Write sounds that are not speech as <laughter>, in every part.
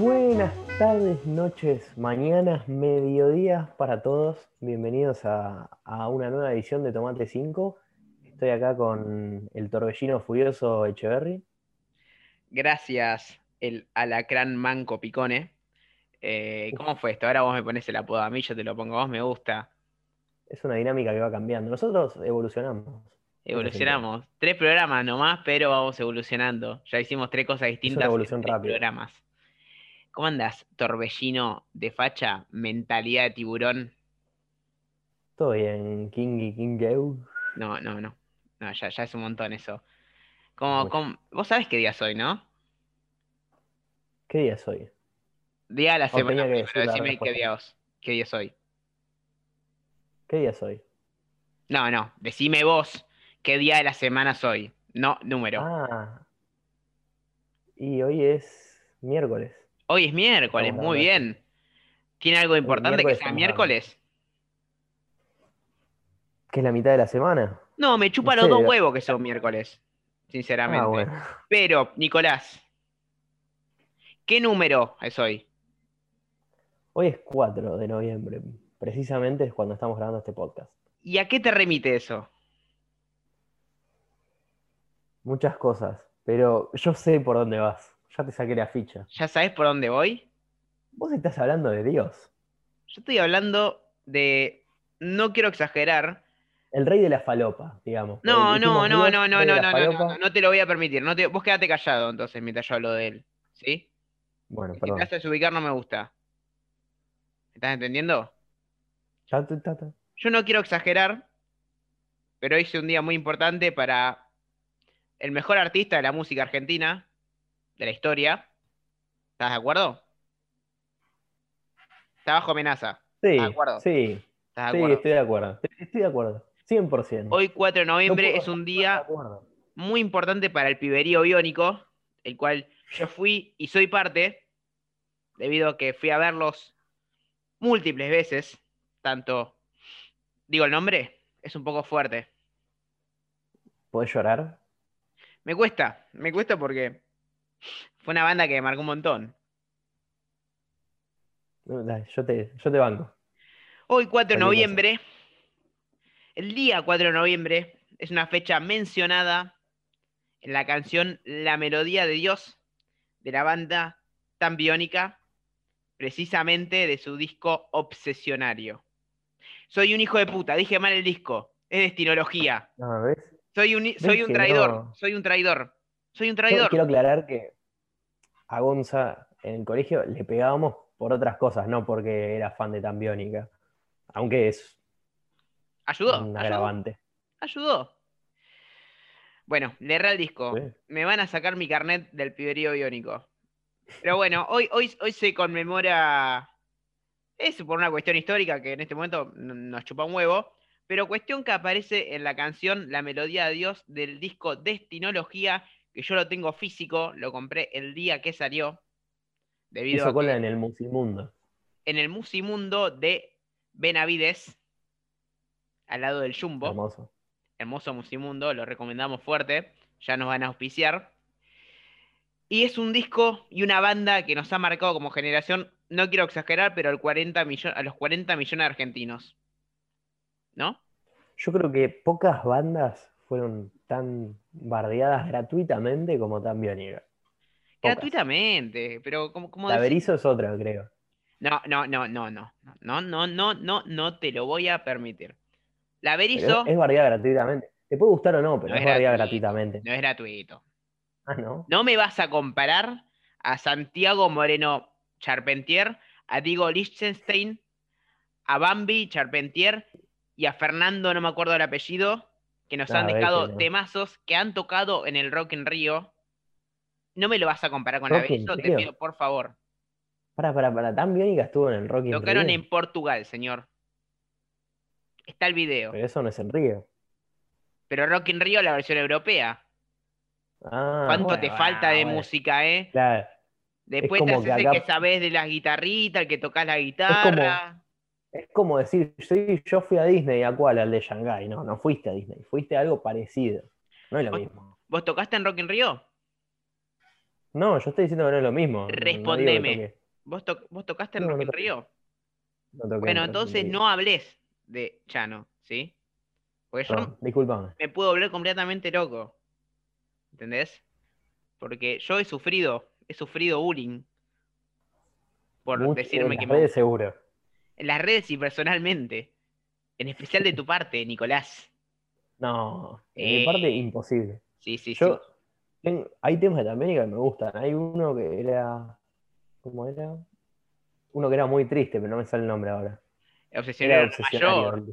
Buenas tardes, noches, mañanas, mediodías para todos. Bienvenidos a, a una nueva edición de Tomate 5. Estoy acá con el torbellino furioso Echeverry. Gracias, el alacrán manco picone. Eh, ¿Cómo fue esto? Ahora vos me pones el apodo a mí, yo te lo pongo a vos, me gusta. Es una dinámica que va cambiando. Nosotros evolucionamos. Evolucionamos. Tres programas nomás, pero vamos evolucionando. Ya hicimos tres cosas distintas. en evolución tres rápida. programas. ¿Cómo andas, torbellino de facha, mentalidad de tiburón? Todo bien, Kingy, Kingeu. No, no, no. No, ya, ya es un montón eso. Como, como- vos sabés qué día es hoy, ¿no? ¿Qué día es hoy? Día de la semana, que la decime qué día, es- qué día es hoy. ¿Qué día es hoy? No, no, decime vos qué día de la semana soy. No, número. Ah. Y hoy es miércoles. Hoy es miércoles, Vamos muy bien. ¿Tiene algo importante que sea miércoles? ¿Qué es la mitad de la semana? No, me chupa los dos huevos que son miércoles, sinceramente. Ah, bueno. Pero, Nicolás, ¿qué número es hoy? Hoy es 4 de noviembre. Precisamente es cuando estamos grabando este podcast. ¿Y a qué te remite eso? Muchas cosas, pero yo sé por dónde vas. Ya te saqué la ficha. ¿Ya sabes por dónde voy? Vos estás hablando de Dios, Yo estoy hablando de. No quiero exagerar. El rey de la falopa, digamos. No, no, no, no, no, no, no, no, no, falopa. no, no te lo voy a permitir. No te- vos quédate callado entonces mientras yo hablo de él. ¿Sí? Bueno, Si te perdón. haces desubicar no me gusta. ¿Me estás entendiendo? Yo no quiero exagerar, pero es un día muy importante para el mejor artista de la música argentina, de la historia. ¿Estás de acuerdo? Está bajo amenaza. Sí, ¿Estás de acuerdo? sí, ¿Estás de sí, acuerdo? estoy de acuerdo. Estoy de acuerdo. 100%. Hoy 4 de No noviembre puedo es un día muy importante para el piberío biónico, el cual yo fui y soy parte, debido a que fui a verlos múltiples veces, tanto, digo el nombre, es un poco fuerte. ¿Podés llorar? Me cuesta, me cuesta porque fue una banda que me marcó un montón. Yo te, yo te banco. Hoy 4 de noviembre, el día 4 de noviembre, es una fecha mencionada en la canción La Melodía de Dios de la banda tan biónica, precisamente de su disco Obsesionario. Soy un hijo de puta, dije mal el disco, es destinología. No, ¿ves? Soy un, soy un traidor, no? soy un traidor, soy un Yo traidor. quiero aclarar que a Gonza en el colegio le pegábamos por otras cosas, no porque era fan de Tan Biónica. Aunque es Ayudó, un agravante. ayudó. Bueno, le erré el disco. Sí. me van a sacar mi carnet del piberío biónico. Pero bueno, hoy, hoy, hoy se conmemora. Es por una cuestión histórica que en este momento nos chupa un huevo. Pero cuestión que aparece en la canción La Melodía de Dios del disco Destinología, que yo lo tengo físico, lo compré el día que salió. Debido Hizo a cola en el Musimundo. en el Musimundo de Benavides, al lado del Jumbo Hermoso. hermoso Musimundo, lo recomendamos fuerte, ya nos van a auspiciar. Y es un disco y una banda que nos ha marcado como generación, no quiero exagerar, pero al 40 millo- a los 40 millones de argentinos. ¿No? Yo creo que pocas bandas fueron tan bardeadas gratuitamente como Tan. Pocas. Gratuitamente, pero como, como La decís- Berizo es otra, creo. No, no, no, no, no, no, no, no, no, no te lo voy a permitir. La Berizo es, bardeada gratuitamente. Te puede gustar o no, pero No es, bardeada gratuitamente. no es gratuito. Ah, ¿no? No me vas a comparar a Santiago Moreno Charpentier, a Diego Lichtenstein, a Bambi Charpentier y a Fernando, no me acuerdo el apellido, que nos Ah, han dejado no. temazos que han tocado en el Rock en Río. No me lo vas a comparar con la Berizo, te pido por favor. Para, para, para. Tan biónica estuvo en el Rock in Tocaron Rio, en Portugal, señor. Está el video. Pero eso no es en Río. Pero Rock in Rio la versión europea. Ah, ¿Cuánto bueno, te falta de bueno, música, eh? Claro. Después te haces que el acá- que sabes de las guitarritas, el que tocas la guitarra. Es como decir, sí, yo fui a Disney, ¿a cuál? Al de Shanghái. No, no fuiste a Disney, fuiste a algo parecido. No es lo Vos- mismo. ¿Vos tocaste en Rock in Rio? No, yo estoy diciendo que no es lo mismo. no- no Respondeme. toque. ¿Vos, to- vos tocaste en No, Rock no in? No toqué Bueno, en entonces no hables de Chano, ¿sí? Porque yo me puedo volver completamente loco. ¿Entendés? Porque yo he sufrido, he sufrido bullying. Por Mucho- decirme en que las me redes seguro. En las redes y personalmente. En especial de tu parte, Nicolás. No, de Eh, mi parte imposible. Sí, sí, Yo, sí. ten- hay temas de América que me gustan. Hay uno que era, ¿cómo era? Uno que era muy triste, pero no me sale el nombre ahora. Obsesionario obsesionario. mayor.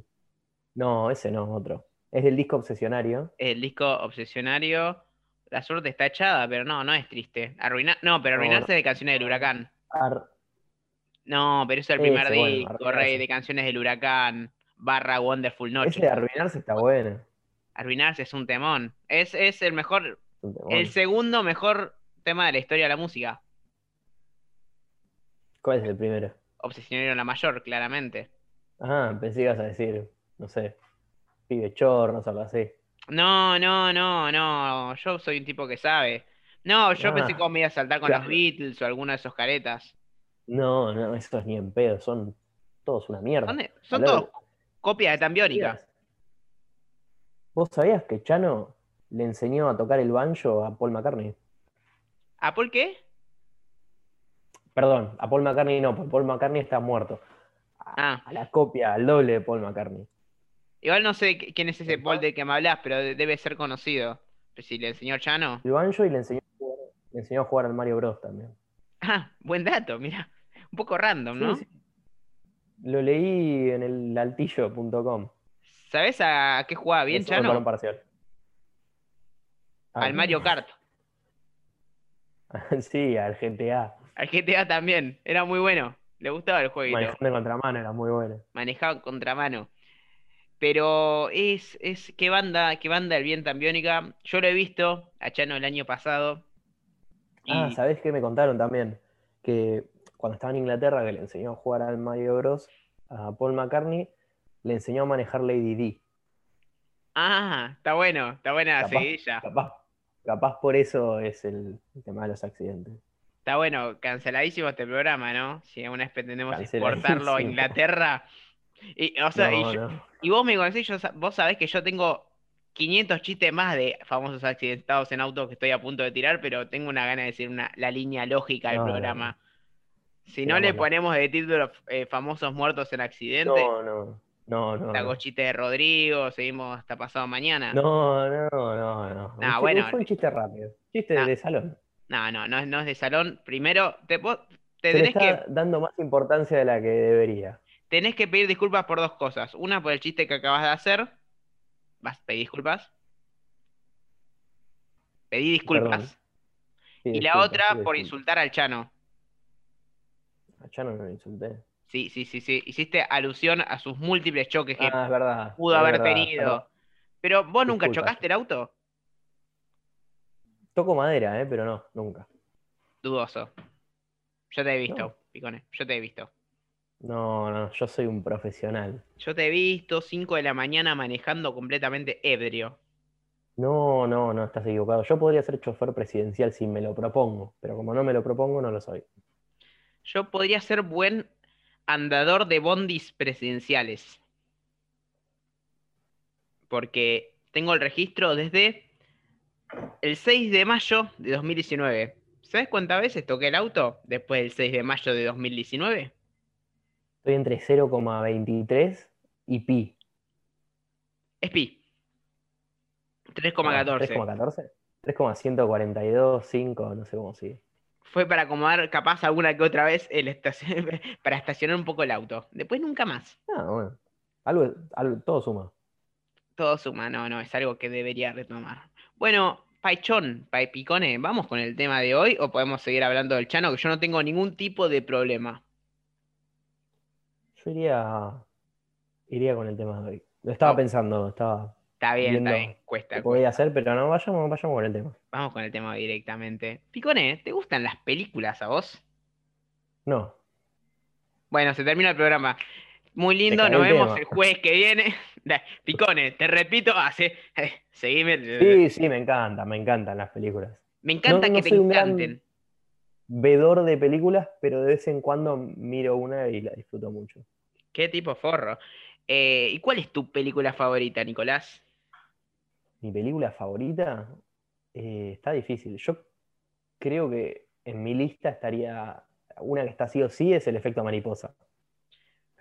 No, ese no, otro. Es del disco Obsesionario. El disco Obsesionario. La suerte está echada, pero no, no es triste. Arruinar, no, pero No, arruinarse de canciones del huracán. Ar- No, pero eso es el primer disco, rey de canciones del huracán. Barra Wonderful Noche. Ese de arruinarse está bueno. Arruinarse es un temón. Es, es el mejor, Es el segundo mejor tema de la historia de la música. ¿Cuál es el primero? Obsesionario la mayor, claramente. Ah, pensé que ibas a decir, no sé, pibe chorros o algo así. No, no, no, no. Yo soy un tipo que sabe. No, yo Ah, pensé que me ibas a saltar con claro. los Beatles o alguna de esos caretas. No, no, esos ni en pedo, son todos una mierda. Son, de- son todos copias de Tambiónica. ¿Vos sabías que Chano le enseñó a tocar el banjo a Paul McCartney? ¿A Paul qué? Perdón, a Paul McCartney no, porque Paul McCartney está muerto. A, Ah. a la copia, al doble de Paul McCartney. Igual no sé qu- quién es ese. Paul del que me hablas, pero de- debe ser conocido. Si le enseñó Chano. El banjo y le enseñó, a jugar- le enseñó a jugar al Mario Bros también. Ah, buen dato, mira. Un poco random, ¿no? Sí, sí. Lo leí en el altillo.com. ¿Sabés a qué jugaba bien Es solo para un Chano? parcial. Ah, Al Mario Kart. <laughs> sí, al GTA. Al GTA también. Era muy bueno. Le gustaba el jueguito. Manejando en contramano era muy bueno. manejaba en contramano. Pero es, es, qué banda, qué banda el bien Tambiónica. Yo lo he visto a Chano el año pasado. Y Ah, ¿sabés qué me contaron también? Que cuando estaba en Inglaterra, que le enseñó a jugar al Mario Bros. a Paul McCartney, le enseñó a manejar Lady D. ah, está bueno, está buena la Capaz. seguidilla. Capaz, capaz por eso es el, el tema de los accidentes. Está bueno, canceladísimo este programa, ¿no? Si alguna vez pretendemos exportarlo a Inglaterra. Y, o sea, y, No, yo- no. y vos me conocés, yo vos sabés que yo tengo 500 chistes más de famosos accidentados en autos que estoy a punto de tirar, pero tengo una gana de decir una, la línea lógica del No, programa. Si no le ponemos de título eh, famosos muertos en accidente, No, no, no, no. No, chiste de Rodrigo, seguimos hasta pasado mañana. no, no, no. no. Un Nah, chiste- bueno. Fue un chiste rápido. Chiste Nah. de salón. No, no, no es, no es de salón. Primero, te, vos tenés que, está dando más importancia de la que debería. tenés que pedir disculpas por dos cosas. Una por el chiste que acabas de hacer. Vas, pedí disculpas. Pedí disculpas. Sí, Y la otra sí, por insultar al Chano. A Chano no lo insulté. Sí, sí, sí, sí. Hiciste alusión a sus múltles choques que Ah, es verdad. pudo es haber verdad, tenido. Pero vos nunca chocaste el auto. Toco madera, ¿eh? pero no, nunca. Dudoso. Yo te he visto, No. Picone. Yo te he visto. No, no, yo soy un profesional. Yo te he visto 5 de la mañana manejando completamente ebrio. No, no, no, estás equivocado. Yo podría ser chofer presidencial si me lo propongo, pero como no me lo propongo, no lo soy. Yo podría ser buen andador de bondis presidenciales. Porque tengo el registro desde el 6 de mayo de 2019. ¿Sabes cuántas veces toqué el auto después del 6 de mayo de 2019? Estoy entre 0,23 y pi. Es pi. Ah, 3,14. 3,14. 3,142, 5, no sé cómo sigue. Fue para acomodar capaz alguna que otra vez el estacion- <laughs> para estacionar un poco el auto. Después nunca más. Ah, bueno. Algo, algo- todo suma. Todo suma, no, no, es algo que debería retomar. Bueno, Paichón, Paipicone, ¿vamos con el tema de hoy o podemos seguir hablando del Chano? Que yo no tengo ningún tipo de problema. Yo iría, iría con el tema de hoy. Lo estaba No. pensando, estaba Está bien, está bien. Cuesta, qué podía cuesta. hacer, pero no, vayamos, vayamos con el tema. Vamos con el tema directamente. Picone, ¿te gustan las películas a vos? No, Bueno, se termina el programa. Muy lindo, nos vemos tema. el jueves que viene. <laughs> Da, Picone, te repito, hace, seguime. sí, sí, me encanta, me encantan las películas. Me encanta no que te un gran- encanten. Vedor de películas, pero de vez en cuando miro una y la disfruto mucho. Qué tipo forro. Eh, ¿y cuál es tu película favorita, Nicolás? Mi película favorita eh, está difícil. Yo creo que en mi lista estaría una que está sí o sí es El efecto mariposa.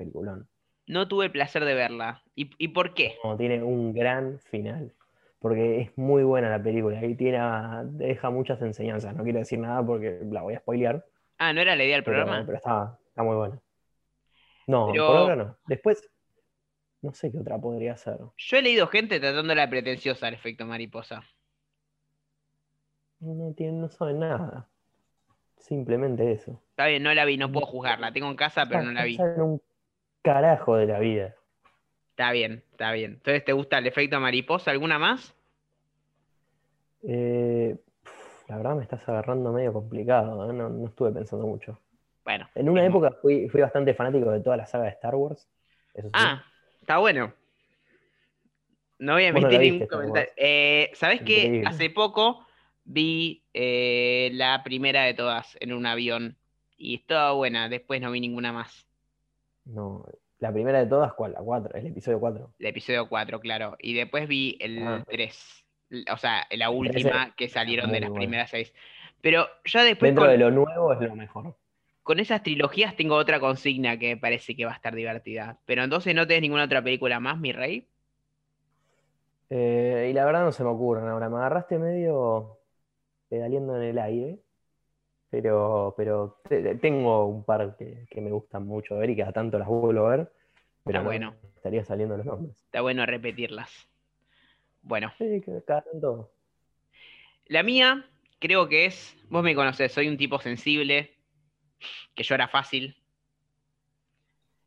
Peliculón. No tuve el placer de verla. ¿Y, y por qué? No, tiene un gran final. Porque es muy buena la película y tiene, deja muchas enseñanzas. No quiero decir nada porque la voy a spoilear. Ah, ¿no era la idea del Pero, programa? pero está, está muy buena. No, Pero- por ahora no. Después, no sé qué otra podría ser. Yo he leído gente tratándola pretenciosa al efecto mariposa. No, no tiene, no sabe nada. Simplemente eso. Está bien, no la vi, no puedo juzgarla. La tengo en casa, pero no la vi. Saben un carajo de la vida. Está bien, está bien. Entonces, ¿te gusta el efecto mariposa? ¿Alguna más? Eh, la verdad me estás agarrando medio complicado, ¿eh? no, no estuve pensando mucho. Bueno. En una mismo. época fui, fui bastante fanático de toda la saga de Star Wars. Eso sí. Ah, está bueno. No voy a no emitir ningún comentario. Eh, ¿Sabés qué? Hace poco vi eh, la primera de todas en un avión y estaba buena. Después no vi ninguna más. No, la primera de todas, ¿cuál? La 4, el episodio 4. El episodio 4, claro. Y después vi el Ah. 3. O sea, la última que salieron de las bueno. primeras seis. Pero ya después Dentro con, de lo nuevo es lo mejor. con esas trilogías tengo otra consigna que me parece que va a estar divertida. Pero entonces no tenés ninguna otra película más, mi rey. Eh, y la verdad no se me ocurren ahora. Me agarraste medio pedaleando en el aire. Pero, pero te- te- tengo un par que, que me gustan mucho ver y cada tanto las vuelvo a ver. Pero Está no bueno. estaría saliendo los nombres. Está bueno repetirlas. Bueno, Sí, que cada tanto. la mía creo que es, vos me conocés, soy un tipo sensible, que llora fácil.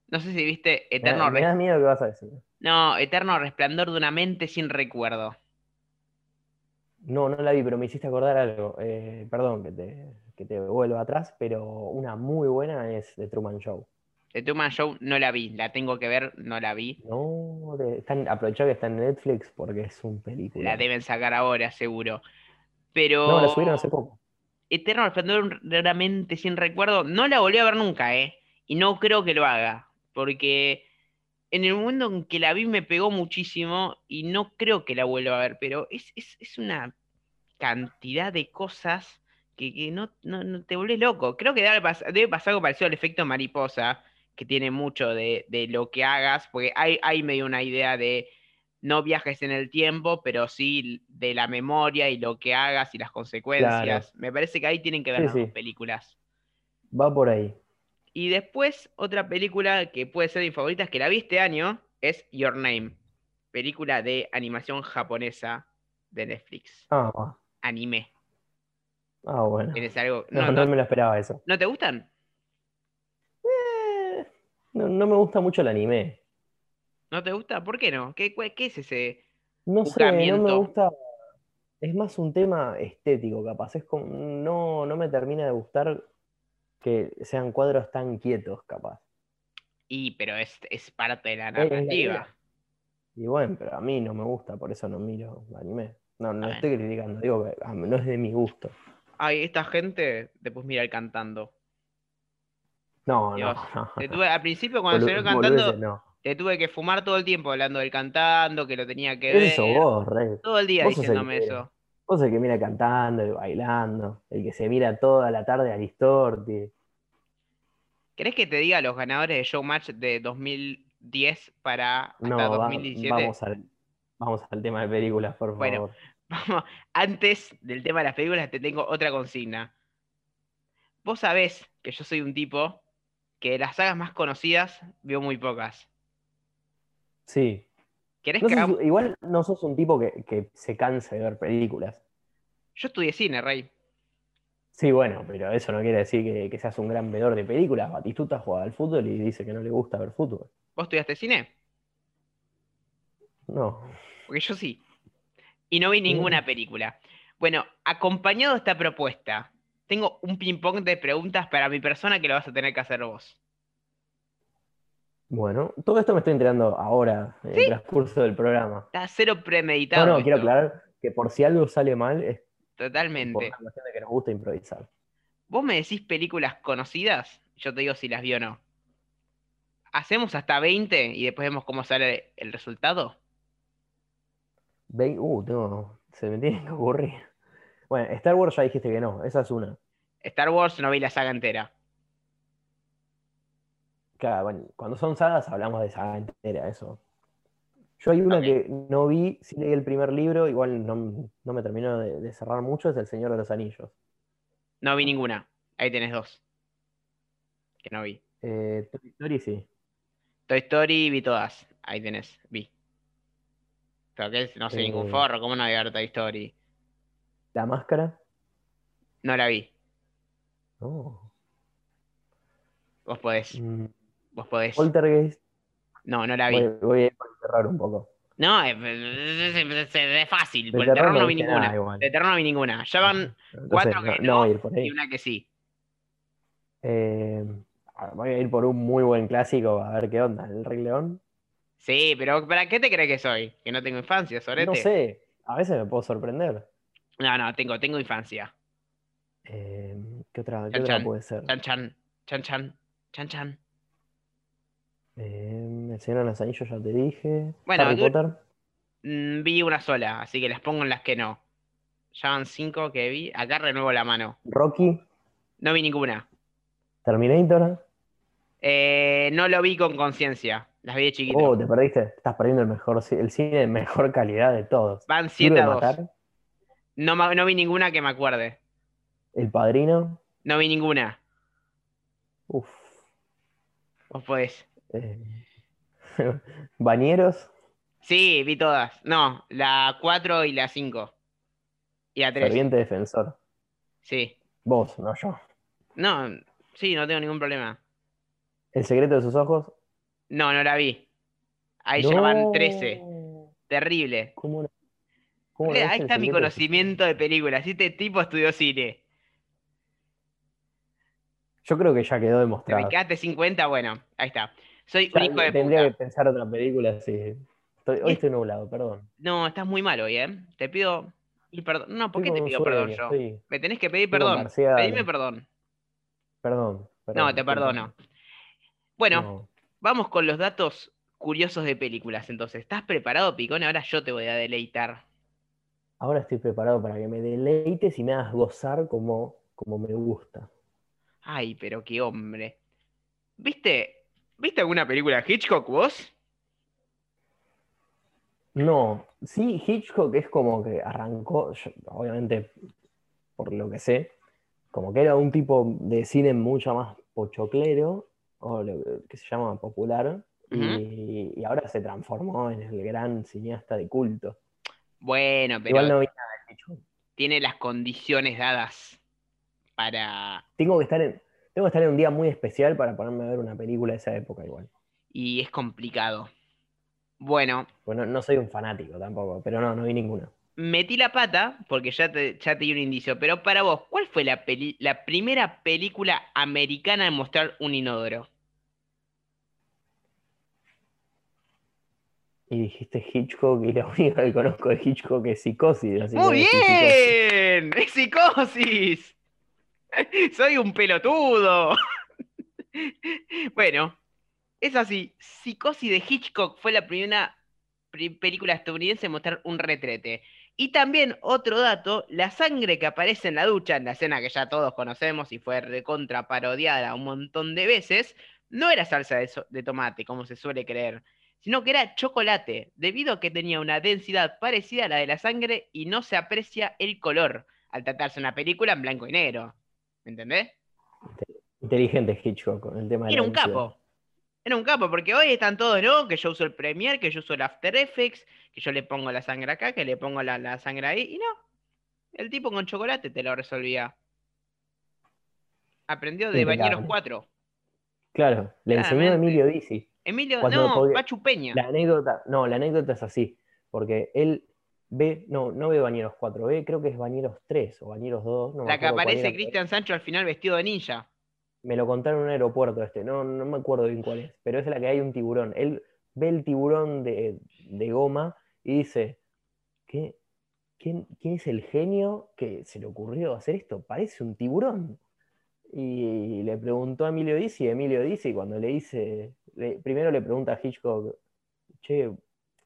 No sé si viste Eterno, da, me Res- da miedo que vas a decir. no, Eterno Resplandor de una mente sin recuerdo. No, no la vi, pero me hiciste acordar algo. Eh, perdón que te, que te vuelva atrás, pero una muy buena es The Truman Show. The Truman Show no la vi, la tengo que ver, no la vi. No, están, aprovechá que está en Netflix porque es un película. La deben sacar ahora, seguro. Pero No, la subieron hace poco. Eterno Resplandor de una mente sin recuerdo, no la volví a ver nunca, ¿eh? Y no creo que lo haga, porque en el momento en que la vi me pegó muchísimo y no creo que la vuelva a ver, pero es, es- es una cantidad de cosas que, que no, no- no te volvés loco. Creo que debe, pas- debe pasar algo parecido al efecto mariposa, que tiene mucho de, de lo que hagas, porque hay, hay medio una idea de no viajes en el tiempo, pero sí de la memoria y lo que hagas y las consecuencias. Me parece que ahí tienen que ver Sí, las dos películas. Va por ahí. Y después, otra película que puede ser de mis favoritas, que la vi este año, es Your Name. Película de animación japonesa de Netflix. Ah, va. Anime. Ah, bueno. ¿Tienes algo? No, No, no no- me lo esperaba eso. ¿no te gustan? Eh, no, no me gusta mucho el anime. ¿No te gusta? ¿Por qué no? ¿Qué, qué es ese? No sé, no me gusta. Es más un tema estético, capaz. Es como, no, no me termina de gustar que sean cuadros tan quietos, capaz. Y, pero es, es parte de la narrativa. Y bueno, pero a mí no me gusta, por eso no miro anime. No, no Ah, estoy criticando, digo ah, no es de mi gusto. Ay, esta gente, después mira el cantando. No, no, Dios, no. Te tuve, al principio cuando salió cantando, no. te tuve que fumar todo el tiempo hablando del cantando, que lo tenía que ver. Eso vos, Rey. Todo el día Vos diciéndome eso. Vos el que mira cantando y bailando, el que se mira toda la tarde a Listorti. ¿Querés que te diga los ganadores de Showmatch de 2010 para hasta No, va- 2017? vamos al, vamos al tema de películas, por Bueno. favor. <laughs> Vamos, antes del tema de las películas te tengo otra consigna. Vos sabés que yo soy un tipo que de las sagas más conocidas veo muy pocas. Sí. ¿Querés No que sos- hagamos- igual no sos un tipo que, que se canse de ver películas. Yo estudié cine, Rey. Sí, bueno, pero eso no quiere decir que, que seas un gran vedor de películas. Batistuta juega al fútbol y dice que no le gusta ver fútbol. ¿Vos estudiaste cine? No, porque yo sí. Y no vi ninguna película. Bueno, acompañado de esta propuesta, tengo un ping-pong de preguntas para mi persona que lo vas a tener que hacer vos. Bueno, todo esto me estoy enterando ahora, en el transcurso del programa. Está cero premeditado. No, no, quiero aclarar que por si algo sale mal, es por Totalmente. una cuestión de que nos gusta improvisar. Vos me decís películas conocidas, yo te digo si las vi o no. Hacemos hasta 20 y después vemos cómo sale el resultado. Ve- uh, tengo- se me tiene que ocurrir. Bueno, Star Wars ya dijiste que no, esa es una. Star Wars no vi la saga entera. Claro, bueno, cuando son sagas hablamos de saga entera, eso. Yo hay una que no vi, sí leí el primer libro, igual no, no me terminó de, de cerrar mucho, es El Señor de los Anillos. No vi ninguna. Ahí tenés dos. Que no vi. Eh, Toy Story sí. Toy Story vi todas. Ahí tenés, vi. Pero que no sé ningún Eh. forro, ¿cómo no voy a ver Toy Story? La Máscara. No la vi. No. Vos podés. Mm, Vos podés. Poltergeist. No, no la vi. Voy, voy a ir por el terror un poco. No, es, es- es- es fácil. De Por el terror no vi ninguna. nada. De terror no vi ninguna. Ya van Entonces, cuatro que no no voy a ir por ahí. y una que sí. Eh, voy a ir por un muy buen clásico, a ver qué onda. El Rey León. Sí, pero ¿para qué te crees que soy? Que no tengo infancia, Sorete. No sé, a veces me puedo sorprender. No, no, tengo, tengo infancia. Eh, ¿qué otra, qué otra chan. puede ser? Chan chan, chan chan, chan chan. Eh, el Señor de los Anillos ya te dije. Bueno, Harry Potter. Mm, vi una sola, así que las pongo en las que no. Ya van cinco que vi. Acá renuevo la mano. Rocky. No vi ninguna. Terminator. Eh, no lo vi con conciencia. Las vi de chiquito. Oh, te perdiste. Estás perdiendo el mejor el cine de mejor calidad de todos. Van Duro 7 de a 2. matar. No, no vi ninguna que me acuerde. El Padrino. No vi ninguna. Uf. Vos podés. <laughs> Bañeros. Sí, vi todas. No, la 4 y la 5. Y la 3. Ferviente defensor. Sí. Vos, no yo. No, sí, no tengo ningún problema. El secreto de sus ojos. No, no la vi. Ahí ya van 13. Terrible. ¿Cómo no? ¿Cómo no Ahí está mi conocimiento de películas. Este tipo estudió cine. Yo creo que ya quedó Te demostrado. me quedaste 50, bueno, ahí está. Soy un hijo de tendría puta. que pensar otra película, sí. Estoy- hoy estoy nublado, perdón. No, estás muy mal hoy, ¿eh? Te pido perdón. No, ¿por qué te pido perdón yo? estoy- Me tenés que pedir perdón. parcial. Pedime perdón. Perdón, perdón, No, te perdono. Bueno, No. vamos con los datos curiosos de películas. Entonces, ¿estás preparado, Picón? Ahora yo te voy a deleitar. Ahora estoy preparado para que me deleites y me hagas gozar como, como me gusta. Ay, pero qué hombre. ¿Viste? ¿Viste alguna película de Hitchcock vos? No, sí, Hitchcock es como que arrancó, yo- obviamente, por lo que sé, como que era un tipo de cine mucho más pochoclero, o lo que- que se llama popular, y, y ahora se transformó en el gran cineasta de culto. Bueno, pero Igual no vi nada de Hitchcock. tiene las condiciones dadas para... Tengo que estar en, tengo que estar en un día muy especial para ponerme a ver una película de esa época igual. Y es complicado. Bueno, Bueno, no soy un fanático tampoco, pero no, no vi ninguna. metí la pata porque ya te, ya te di un indicio, pero para vos, ¿cuál fue la, peli- la primera película americana en mostrar un inodoro? Y dijiste Hitchcock y la <laughs> única que conozco de Hitchcock es Psicosis. así ¡Muy Psicosis. bien! ¡Es psicosis! <laughs> ¡Soy un pelotudo! <laughs> bueno, es así. Psicosis de Hitchcock fue la primera pri- película estadounidense en mostrar un retrete. Y también, otro dato, la sangre que aparece en la ducha, en la escena que ya todos conocemos y fue recontra parodiada un montón de veces, no era salsa de, de tomate, como se suele creer, sino que era chocolate, debido a que tenía una densidad parecida a la de la sangre y no se aprecia el color al tratarse una película en blanco y negro. ¿Me entendés? Inteligente Hitchcock con el tema de Era la un capo. Era un capo, porque hoy están todos, ¿no? Que yo uso el Premiere, que yo uso el After Effects, que yo le pongo la sangre acá, que le pongo la, la sangre ahí, y no. El tipo con chocolate te lo resolvía. Aprendió de Impecable. Bañeros 4. Claro, le enseñó a. Emilio Dizzi. Emilio, Cuando no, podía- Pachu Peña. La anécdota, no, la anécdota es así. porque él ve, no, no ve Bañeros 4, ve creo que es Bañeros 3 o Bañeros 2. No me La que aparece Cristian Sancho al final vestido de ninja. Me lo contaron en un aeropuerto este, no, no me acuerdo bien cuál es, pero es la que hay un tiburón. Él ve el tiburón de, de goma y dice, ¿qué, quién, quién es el genio que se le ocurrió hacer esto? Parece un tiburón. Y le preguntó a Emilio Dizzi, Emilio Dizzi cuando le dice, le- primero le pregunta a Hitchcock, che,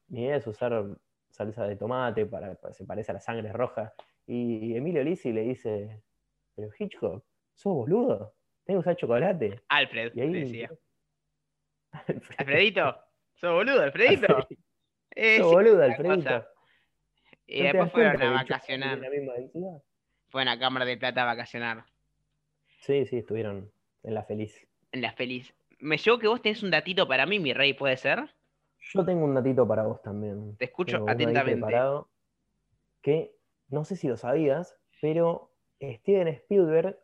mi idea es usar salsa de tomate para, para- se parece a la sangre roja. Y Emilio Dizzi le dice, pero Hitchcock, ¿sos boludo? ¿Tengo que usar chocolate? Alfred, Y ahí decía. <laughs> Alfredito, sos boludo, Alfredito. <laughs> Eh, Sos sí, boludo, Alfredito. cosa. Y ¿No te después fueron a vacacionar. Fueron a Cámara de Plata a vacacionar. Sí, sí, estuvieron en la feliz. En la feliz. Me llevo que vos tenés un datito para mí, mi rey, ¿puede ser? Yo tengo un datito para vos también. Te escucho Tengo atentamente. preparado, que no sé si lo sabías, pero Steven Spielberg,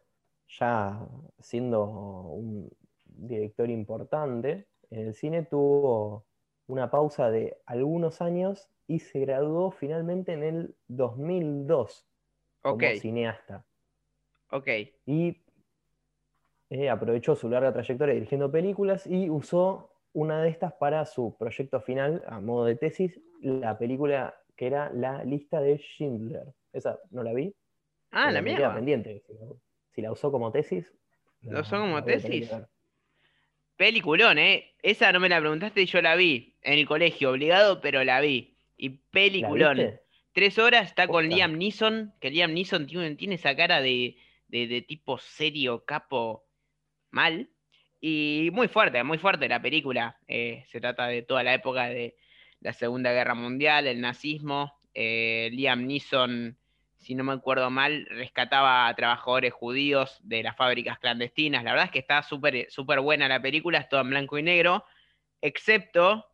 ya siendo un director importante en el cine, tuvo una pausa de algunos años y se graduó finalmente en el 2002 como Ok, cineasta. ok. y eh, aprovechó su larga trayectoria dirigiendo películas y usó una de estas para su proyecto final, a modo de tesis, la película que era La lista de Schindler. Esa no la vi. Ah, la queda mierda. pendiente. Si la, si la usó como tesis. ¿La usó como tesis? Peliculón, ¿eh? Esa no me la preguntaste y yo la vi. En el colegio, obligado, pero la vi. Y ¿La peliculón. Tres horas está con. Liam Neeson, que Liam Neeson tiene, tiene esa cara de, de- de tipo serio, capo, mal. Y muy fuerte, muy fuerte la película. Eh, se trata de toda la época de la Segunda Guerra Mundial, el nazismo. Eh, Liam Neeson, si no me acuerdo mal, rescataba a trabajadores judíos de las fábricas clandestinas. La verdad es que está súper buena la película, es todo en blanco y negro, excepto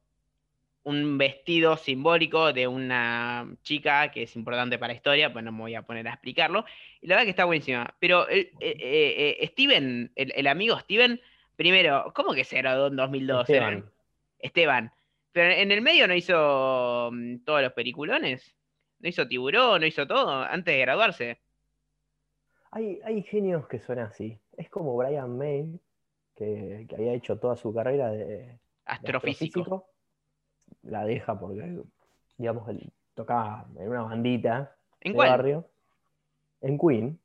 un vestido simbólico de una chica que es importante para la historia, pues no me voy a poner a explicarlo. Y la verdad que está buenísima. Pero eh, Steven, el amigo Steven, primero, ¿cómo que se graduó en 2002? Esteban. Esteban. Pero en el medio no hizo mm, todos los peliculones. No hizo tiburón, no hizo todo antes de graduarse. Hay, hay genios que son así. Es como Brian May, que, que había hecho toda su carrera de, de Astrofísico. astrofísico. La deja porque, digamos, él tocaba en una bandita ¿En de cuál? barrio, en Queen.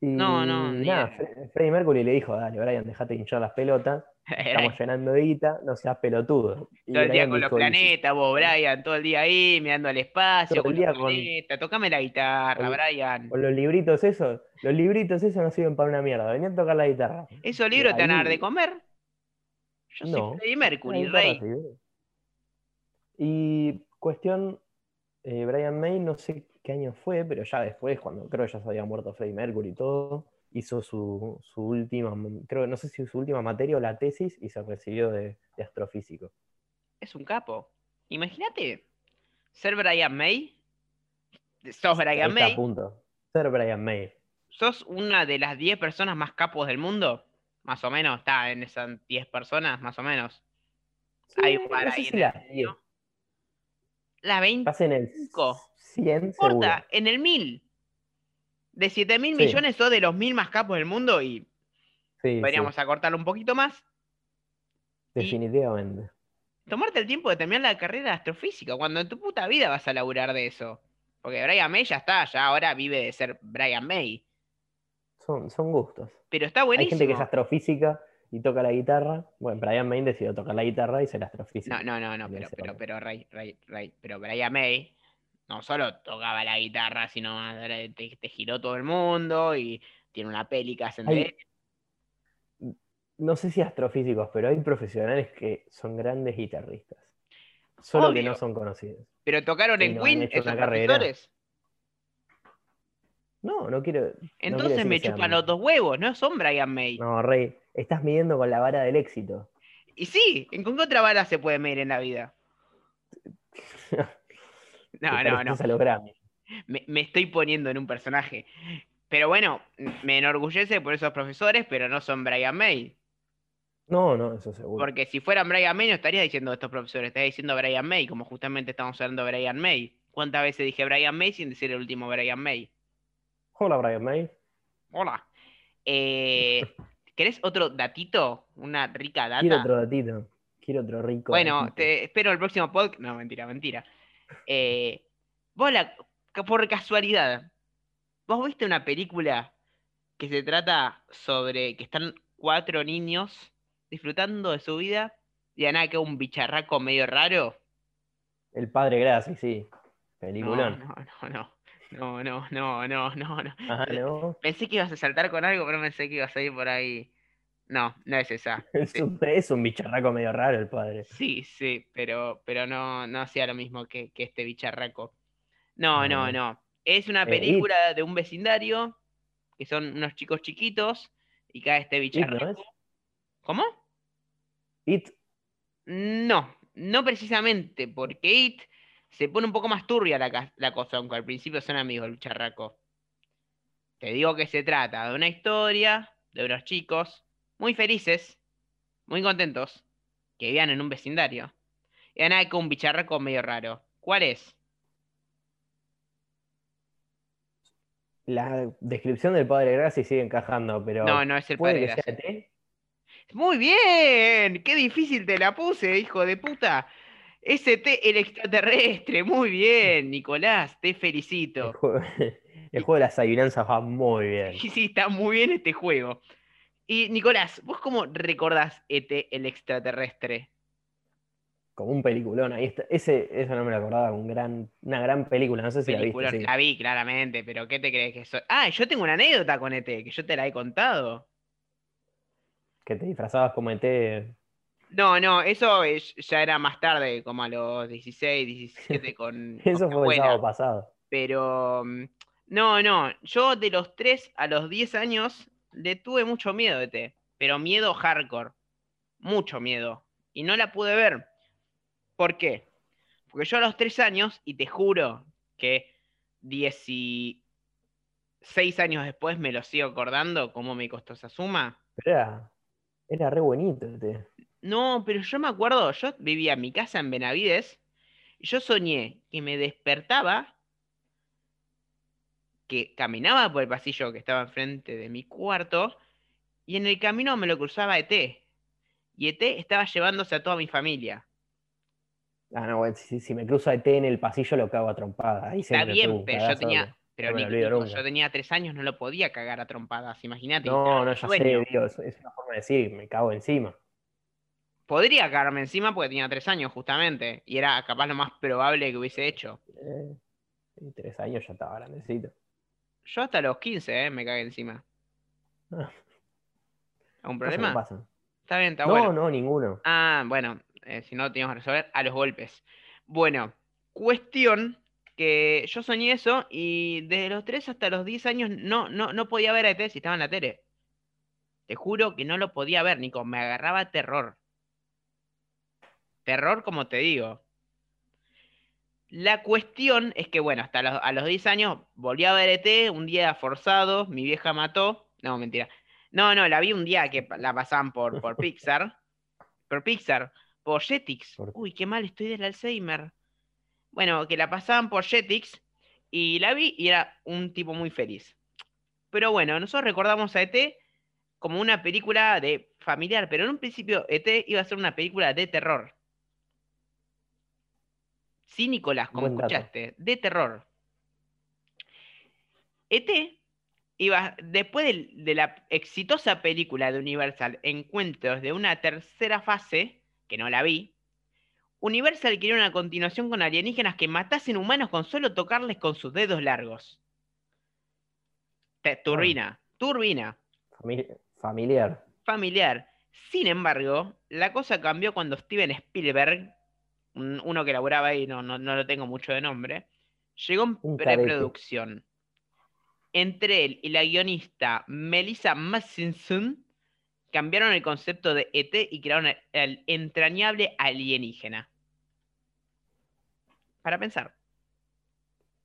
Y No, no, nada. Fre- Freddie Mercury le dijo, dale, Brian, dejate de hinchar las pelotas, <laughs> estamos llenando de guita, no seas pelotudo. Y todo el día Brian con los planetas, vos, Brian, todo el día ahí, mirando al espacio, Todo con el los con- planetas. Tocame la guitarra, Brian. Con los libritos esos, los libritos esos no sirven para una mierda, venían a tocar la guitarra. ¿Esos libros te van a dar de comer? Yo soy. Freddie Mercury, rey. Y cuestión, eh, Brian May, no sé qué año fue, pero ya después, cuando creo que ya se había muerto Freddie Mercury y todo, hizo su, su última, creo no sé si su última materia o la tesis y se recibió de, de astrofísico. Es un capo. Imagínate ser Brian May. Sos Brian May. punto. Ser Brian May. sos una de las 10 personas más capos del mundo. Más o menos, está en esas 10 personas, más o menos. Sí, Hay un par no sé ahí si en el la. La 20, Estás en el Cinco. 100 no seguro. importa, en el 1000. De 7 mil Sí. millones sos de los 1000 más capos del mundo y Sí, sí, deberíamos acortarlo un poquito más. definitivamente. Tomarte el tiempo de terminar la carrera de astrofísica, cuando en tu puta vida vas a laburar de eso. Porque Brian May ya está, ya ahora vive de ser Brian May. Son, son gustos. Pero está Hay buenísimo. gente que es astrofísica y toca la guitarra. Bueno, Brian May decidió tocar la guitarra y ser astrofísico. No, no, no, no, pero, pero, pero, Ray, Ray, Ray, pero Brian May no solo tocaba la guitarra, sino te, te giró todo el mundo y tiene una peli que hacen de. No sé si astrofísicos, pero hay profesionales que son grandes guitarristas. Solo que no son conocidos. Pero tocaron en no, Queen esos profesores. No, no quiero. no quiero Entonces me chupan los dos huevos, no son Brian May. No, Rey, estás midiendo con la vara del éxito. Y sí, ¿en con qué otra bala se puede medir en la vida? <laughs> <laughs> No, no, no. a los. Me, me estoy poniendo en un personaje. Pero bueno, me enorgullece por esos profesores, pero no son Brian May. No, no, eso seguro. Porque si fueran Brian May no estaría diciendo estos profesores, estaría diciendo Brian May, como justamente estamos hablando de Brian May. ¿Cuántas veces dije Brian May sin decir el último Brian May? Hola, Brian May. Hola. Eh, <laughs> ¿Querés otro datito? Una rica data. Quiero otro datito. Quiero otro rico. Bueno, datito. te espero el próximo podcast. No, mentira, mentira. Eh, vos, la- por casualidad, ¿vos viste una película que se trata sobre que están cuatro niños disfrutando de su vida y a nada que un bicharraco medio raro? El padre Graci, sí. Peliculón. no, no, no. No, no, no, no, no, no. Ajá, ¿no? Pensé que ibas a saltar con algo, pero pensé que ibas a ir por ahí. No, no es esa. <laughs> Es un, es un bicharraco medio raro el padre. Sí, sí, pero, pero no, no hacía lo mismo que, que este bicharraco. No, no, no. Es una Eh, It. película de un vecindario, que son unos chicos chiquitos, y cae este It, ¿no bicharraco. es? ¿Cómo? It, No, no precisamente, porque It se pone un poco más turbia la, la cosa, aunque al principio son amigos el bicharraco. Te digo que se trata de una historia de unos chicos muy felices, muy contentos, que vivían en un vecindario. Y nada con un bicharraco medio raro. ¿Cuál es? la descripción del padre Graci sigue encajando, pero. No, no es el ¿Puede padre Graci. Muy bien, qué difícil te la puse, hijo de puta. ST el extraterrestre, muy bien, Nicolás, te El felicito. juego, <laughs> el juego de las adivinanzas va muy bien. <laughs> Sí, sí, está muy bien este juego. Y Nicolás, ¿vos cómo recordás ET el extraterrestre? Como un peliculón. Ahí está. Ese, eso no me lo acordaba. Un gran, una gran película. No sé si Peliculón. la viste. sí. La vi claramente, pero ¿qué te crees que soy? Ah, yo tengo una anécdota con ET, que yo te la he contado. Que te disfrazabas como ET. No, no, eso es- ya era más tarde, como a los 16, 17 con, <laughs> Eso fue el sábado pasado. Pero mm, no, no, yo de los 3 a los 10 años le tuve mucho miedo de ET, pero miedo hardcore, mucho miedo, y no la pude ver. ¿Por qué? Porque yo a los 3 años, y te juro que 16 años después me lo sigo acordando, cómo me costó esa suma. Era, era re bonito. ET. No, pero yo me acuerdo, yo vivía en mi casa en Benavides, y yo soñé que me despertaba, que caminaba por el pasillo que estaba enfrente de mi cuarto, y en el camino me lo cruzaba ET. Y ET estaba llevándose a toda mi familia. Ah, no, bueno, si, si me cruzo a ET en el pasillo lo cago a trompada. Ahí Está bien, un pero yo tenía, pero no Nico, yo tenía tres años, no lo podía cagar a trompadas, imagínate. No, no, ya sé, es, es una forma de decir, me cago encima. Podría cagarme encima porque tenía tres años, justamente, y era capaz lo más probable que hubiese hecho. Eh, tres años ya estaba grandecito. Yo hasta los 15, eh, me cagué encima. <laughs> ¿Algún problema? pasan. Está bien, está No, bueno. no, ninguno. Ah, bueno, eh, si no teníamos que resolver a los golpes. Bueno, cuestión que yo soñé eso y desde los 3 hasta los 10 años no, no, no podía ver a ET si estaba en la tele. Te juro que no lo podía ver, Nico, me agarraba terror. Terror, como te digo. La cuestión es que, bueno, hasta los, a los 10 años volví a ver ET, un día forzado, mi vieja mató. No, mentira. No, no, la vi un día que la pasaban por, por Pixar. <laughs> Por Pixar, por Jetix. Por- Uy, qué mal estoy del Alzheimer. Bueno, que la pasaban por Jetix y la vi y era un tipo muy feliz. Pero bueno, nosotros recordamos a ET como una película de familiar, pero en un principio ET iba a ser una película de terror. Sí, Nicolás, como escuchaste, de terror. ET iba, después de, la exitosa película de Universal, Encuentros de una tercera fase, que no la vi, Universal quería una continuación con alienígenas que matasen humanos con solo tocarles con sus dedos largos. Te- turbina, turbina, Famili- familiar. familiar. Sin embargo, la cosa cambió cuando Steven Spielberg, un- uno que laburaba ahí, no, no, no lo tengo mucho de nombre, llegó en Un preproducción. Entre él y la guionista Melissa Massinson cambiaron el concepto de ET y crearon el, entrañable alienígena. Para pensar,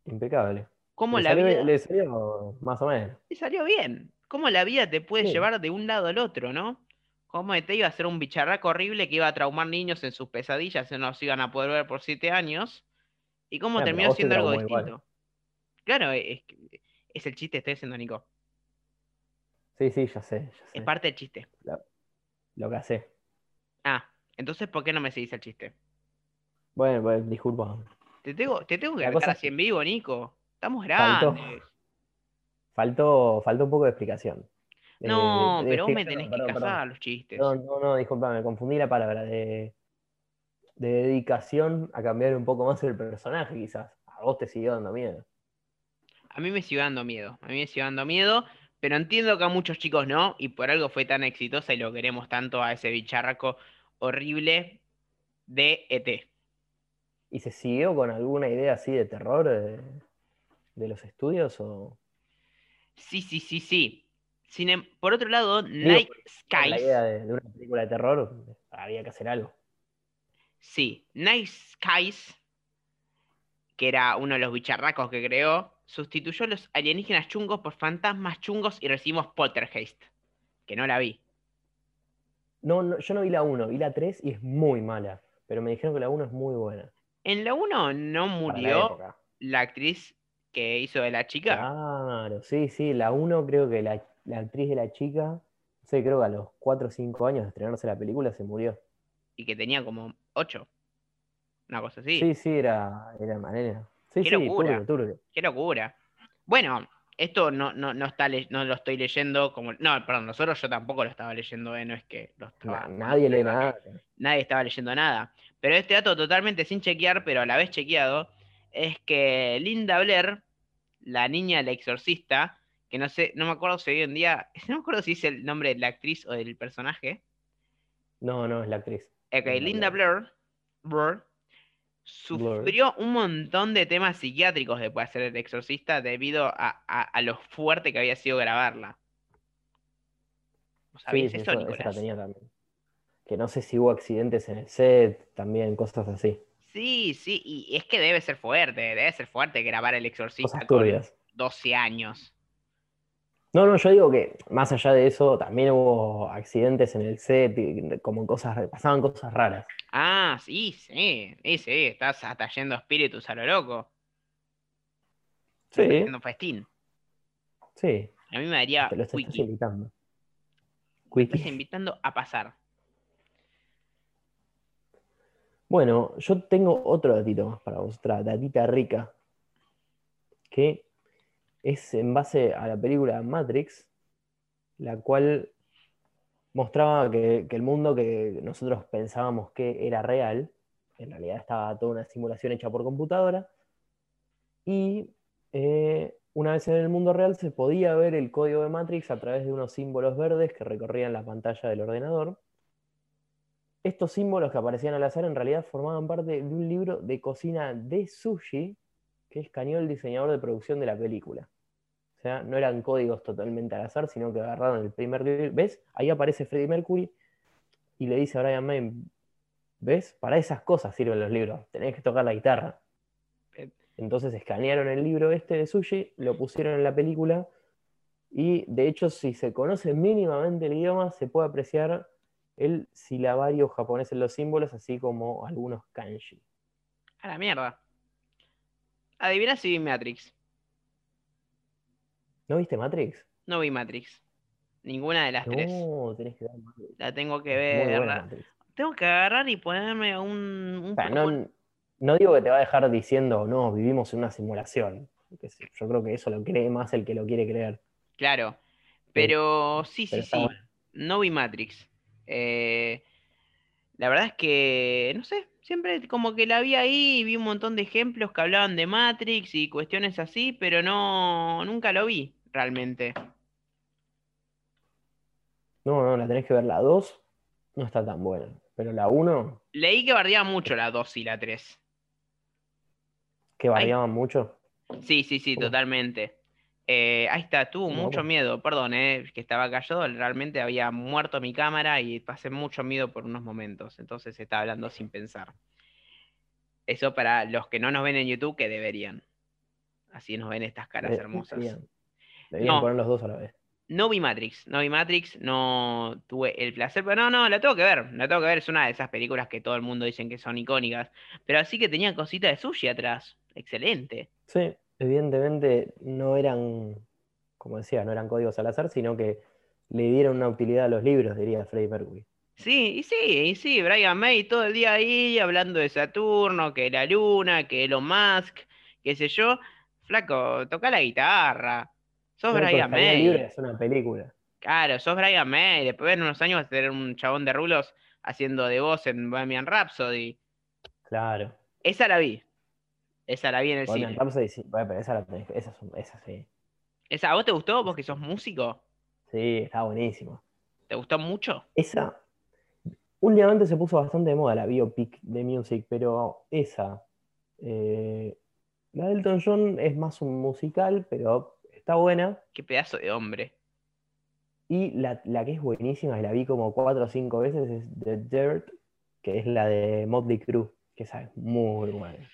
Impecable. ¿cómo le, la salió, vida le salió más o menos. te salió bien? ¿Cómo la vida te puede Sí. llevar de un lado al otro, no? Cómo ET iba a ser un bicharraco horrible que iba a traumar niños en sus pesadillas, no los iban a poder ver por siete años. Y cómo Claro, terminó siendo algo igual. distinto. Claro, es, que- es el chiste que estoy haciendo, Nico. Sí, sí, ya sé, ya sé. Es parte del chiste. Lo que hace. Ah, entonces, ¿por qué no me seguís el chiste? Bueno, pues, disculpa. Te tengo, te tengo que cosa así en vivo, Nico. Estamos Faltó. grandes. Faltó, faltó un poco de explicación. Eh, No, pero vos me tenés que perdón, perdón. los chistes. No, no, no, disculpa, me confundí la palabra. De, de dedicación a cambiar un poco más el personaje, quizás. A vos te siguió dando miedo. A mí me sigue dando miedo. A mí me sigue dando miedo. Pero entiendo que a muchos chicos no. Y por algo fue tan exitosa y lo queremos tanto a ese bicharraco horrible de ET. ¿Y se siguió con alguna idea así de terror de, de los estudios? O... Sí, sí, sí, sí. Sin em- por otro lado, Night con la Skies. idea de, de una película de terror, había que hacer algo. Sí, Night Skies, que era uno de los bicharracos que creó, sustituyó a los alienígenas chungos por fantasmas chungos y recibimos Poltergeist, que no la vi. No, no, yo no vi la 1, vi la 3 y es muy mala. Pero me dijeron que la 1 es muy buena. En la 1 no la murió época. la actriz que hizo de la chica. Claro, sí, sí, la 1 creo que la, la actriz de la chica, no sé, creo que a los 4 o 5 años de estrenarse la película se murió. y que tenía como 8. Una cosa así. Sí, sí, era, era manera. Sí, Qué sí, locura. turbio, turbio. Qué locura. Bueno, esto no, no, no, está no lo estoy leyendo como. No, perdón, nosotros yo tampoco lo estaba leyendo, eh, no es que lo estaba. Na- nadie lee nada. Nadie estaba leyendo nada. Pero este dato totalmente sin chequear, pero a la vez chequeado, es que Linda Blair, la niña del exorcista, que no sé, no me acuerdo si hoy en día, <laughs> no me acuerdo si es el nombre de la actriz o del personaje. No, no, es la actriz. Ok, Linda Blair, Blair sufrió un montón de temas psiquiátricos después de ser el exorcista debido a, a- a lo fuerte que había sido grabarla. ¿No sabías sí, eso, eso, la tenía también. Que no sé si hubo accidentes en el set, también, cosas así. Sí, sí, y es que debe ser fuerte, debe ser fuerte grabar el exorcista Cosas con turbias. 12 años. No, no, yo digo que más allá de eso, también hubo accidentes en el set, como cosas, pasaban cosas raras. Ah, sí, sí, sí, sí, estás atrayendo espíritus a lo loco. Estás Sí, haciendo festín. sí, A mí me daría te lo estás wiki. invitando. Me estás invitando a pasar. Bueno, yo tengo otro datito más para vos, otra datita rica, que es en base a la película Matrix, la cual mostraba que, el mundo que nosotros pensábamos que era real, en realidad estaba toda una simulación hecha por computadora, y eh, una vez en el mundo real se podía ver el código de Matrix a través de unos símbolos verdes que recorrían la pantalla del ordenador. Estos símbolos que aparecían al azar en realidad formaban parte de un libro de cocina de sushi que escaneó el diseñador de producción de la película. O sea, no eran códigos totalmente al azar, sino que agarraron el primer libro. ¿Ves? Ahí aparece Freddie Mercury y le dice a Brian May, ¿ves? Para esas cosas sirven los libros, tenés que tocar la guitarra. Entonces escanearon el libro este de sushi, lo pusieron en la película y de hecho si se conoce mínimamente el idioma se puede apreciar el silabario japonés en los símbolos, así como algunos kanji. A la mierda. Adivina si vi Matrix. ¿No viste Matrix? No vi Matrix. Ninguna de las tres. No, tenés que ver Matrix. La tengo que ver. Tengo que agarrar y ponerme un. un O sea, Pokémon. no, no digo que te va a dejar diciendo, no, vivimos en una simulación. Yo creo que eso lo cree más el que lo quiere creer. Claro. Pero sí, sí, Pero sí. bueno. No vi Matrix. Eh, la verdad es que, no sé, siempre como que la vi ahí y vi un montón de ejemplos que hablaban de Matrix y cuestiones así, pero no, nunca lo vi realmente. No, no, la tenés que ver. La 2 no está tan buena. Pero la 1, Leí que bardeaba mucho la 2 y la 3. que variaban mucho. Sí, sí, sí, totalmente. Eh, ahí está, tuvo ¿Cómo, mucho miedo, perdón, eh, que estaba callado, realmente había muerto mi cámara y pasé mucho miedo por unos momentos, entonces estaba hablando sin pensar. Eso para los que no nos ven en YouTube, que deberían. Así nos ven estas caras hermosas. Deberían, deberían No. poner los dos a la vez. No vi Matrix, no vi Matrix, no tuve el placer, pero no, no, la tengo que ver, la tengo que ver, es una de esas películas que todo el mundo dicen que son icónicas, pero así que tenía cositas de sushi atrás, excelente. Sí, evidentemente no eran, como decía, no eran códigos al azar, sino que le dieron una utilidad a los libros, diría Freddie Mercury. Sí, y sí, y sí, Brian May todo el día ahí hablando de Saturno, que la luna, que Elon Musk, qué sé yo. Flaco, toca la guitarra. Sos Pero Brian May. Libre es una película. Claro, sos Brian May. Después en unos años vas a tener un chabón de rulos haciendo de voz en Bohemian Rhapsody. Claro. Esa la vi. Esa la vi en el Bohemian cine. Sí, bueno, pero esa, la tenés- esa, es un- esa sí. ¿Esa a vos te gustó? ¿Vos que sos músico? Sí, está buenísimo. ¿Te gustó mucho? Esa, últimamente se puso bastante de moda la biopic de Music, pero esa, eh, la de Elton John es más un musical, pero está buena. Qué pedazo de hombre. Y la, la que es buenísima, que la vi como cuatro o cinco veces, es The Dirt, que es la de Motley Crue, que esa es muy buena.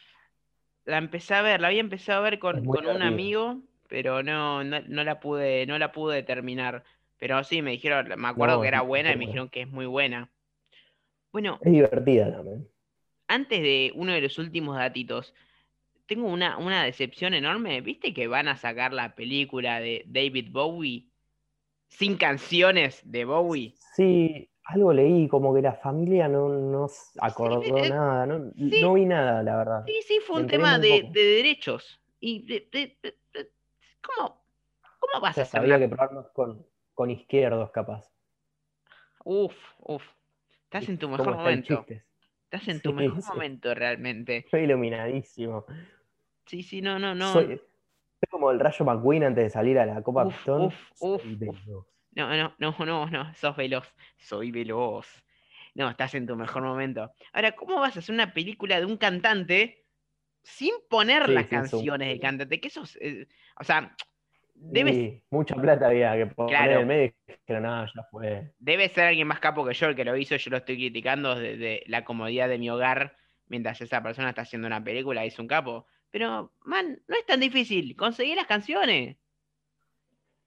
La empecé a ver, la había empezado a ver con, un amigo, pero no, no, no la pude, no la pude terminar. Pero sí, me dijeron, me acuerdo No, que era buena y me dijeron que es muy buena. Bueno, Es divertida también. antes de uno de los últimos datitos, tengo una, una decepción enorme. ¿Viste que van a sacar la película de David Bowie sin canciones de Bowie? Sí, algo leí, como que la familia no, no acordó eh, nada, no, sí. no vi nada, la verdad. Sí, sí, fue un tema de, de derechos. Y de- de- ¿cómo, cómo O vas a sea, hacer había que probarnos con, con izquierdos, capaz. Uf, uf. Estás en tu ¿Cómo mejor momento. Estás en tu Sí, mejor sí. momento realmente. Estoy iluminadísimo. Sí, sí, no, no, no. Soy, soy como el Rayo McQueen antes de salir a la Copa Uf, Pistón. uf, Soy uf, uf. No, no, no, <laughs> no, no. Sos veloz. Soy veloz. No, estás en tu mejor momento. Ahora, ¿cómo vas a hacer una película de un cantante sin poner Sí, las canciones del cantante? Que eso es, eh, o sea, debe, Y mucha plata había que poner Claro. en el medio, pero nada, ya fue. debe ser alguien más capo que yo el que lo hizo. Yo lo estoy criticando desde la comodidad de mi hogar mientras esa persona está haciendo una película. Es un capo. Pero, man, no es tan difícil. Conseguí las canciones.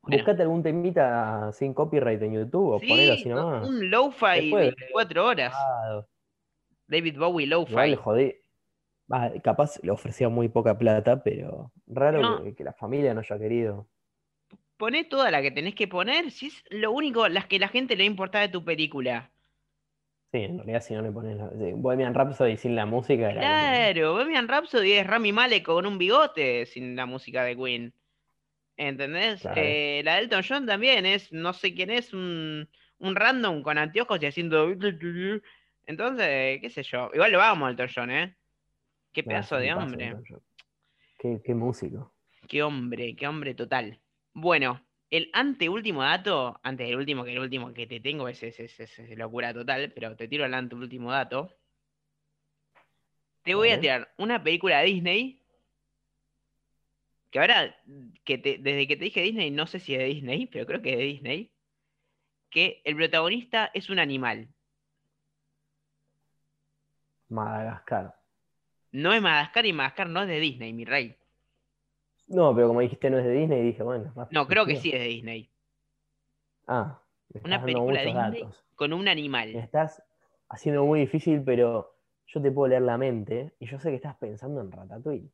Buscate algún temita sin copyright en YouTube o ponelo así sí, nomás. un lo-fi de- 24 horas. Ah, David Bowie lo-fi. jodí. Ah, capaz le ofrecía muy poca plata, pero raro No. que, que la familia no haya querido. Poné toda la que tenés que poner. Si es lo único, las que la gente le importa de tu película. Sí, en realidad si no le pones la, sí, Bohemian Rhapsody sin la música Claro, Bohemian Rhapsody es Rami Malek con un bigote sin la música de Queen. ¿Entendés? Claro. Eh, la de Elton John también es, no sé quién es, un, un random con anteojos y haciendo. Entonces, qué sé yo. Igual lo vamos, Elton John, ¿eh? Qué pedazo de hombre. Qué, qué músico. Qué hombre, qué hombre total. Bueno, el anteúltimo dato, antes del último, que el último que te tengo es, es, es- es- locura total, pero te tiro el anteúltimo dato. Te voy a tirar una película de Disney. Que ahora, que te- desde que te dije Disney, no sé si es de Disney, pero creo que es de Disney. Que el protagonista es un animal. Madagascar. No es Madagascar y Madagascar no es de Disney, mi rey. No, pero como dijiste no es de Disney, dije, bueno, más No, creo que sí es de Disney. Ah, me Una dando película muchos Disney datos. con un Me animal. estás haciendo muy difícil, pero yo te puedo leer la mente y yo sé que estás pensando en Ratatouille.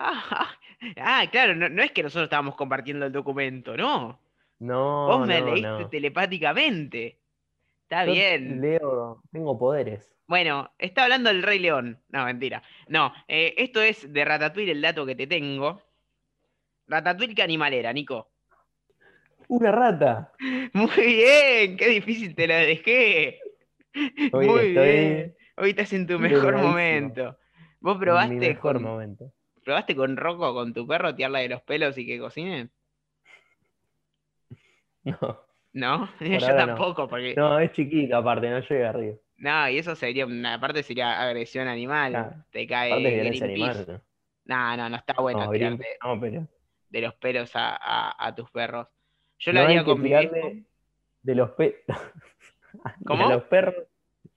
Ah, <laughs> ah, claro, no, no es que nosotros estábamos compartiendo el documento, no. No, Vos me no, leíste no. telepáticamente. Está Yo bien. Leo, tengo poderes. Bueno, está hablando del Rey León. No, mentira. No, eh, esto es de Ratatouille el dato que te tengo. Ratatouille, ¿qué animal era, Nico? ¡Una rata! <laughs> Muy bien, qué difícil te la dejé. Hoy Muy estoy bien. Hoy estás en tu mejor momento. ¿Vos en mi probaste mejor con, momento. Probaste con Rocco, con tu perro, tirarla de los pelos y que cocine? <laughs> No, No, <laughs> yo no. tampoco, porque. no, es chiquito aparte, no llega arriba. No, y eso sería, una aparte sería agresión animal. Te cae Greenpeace. animal. No, no, no está bueno No, tirarte Greenpeace no, pero de los pelos a, a- a tus perros. Yo lo haría con mi viejo. de los pe... <laughs> ¿Cómo? a los perros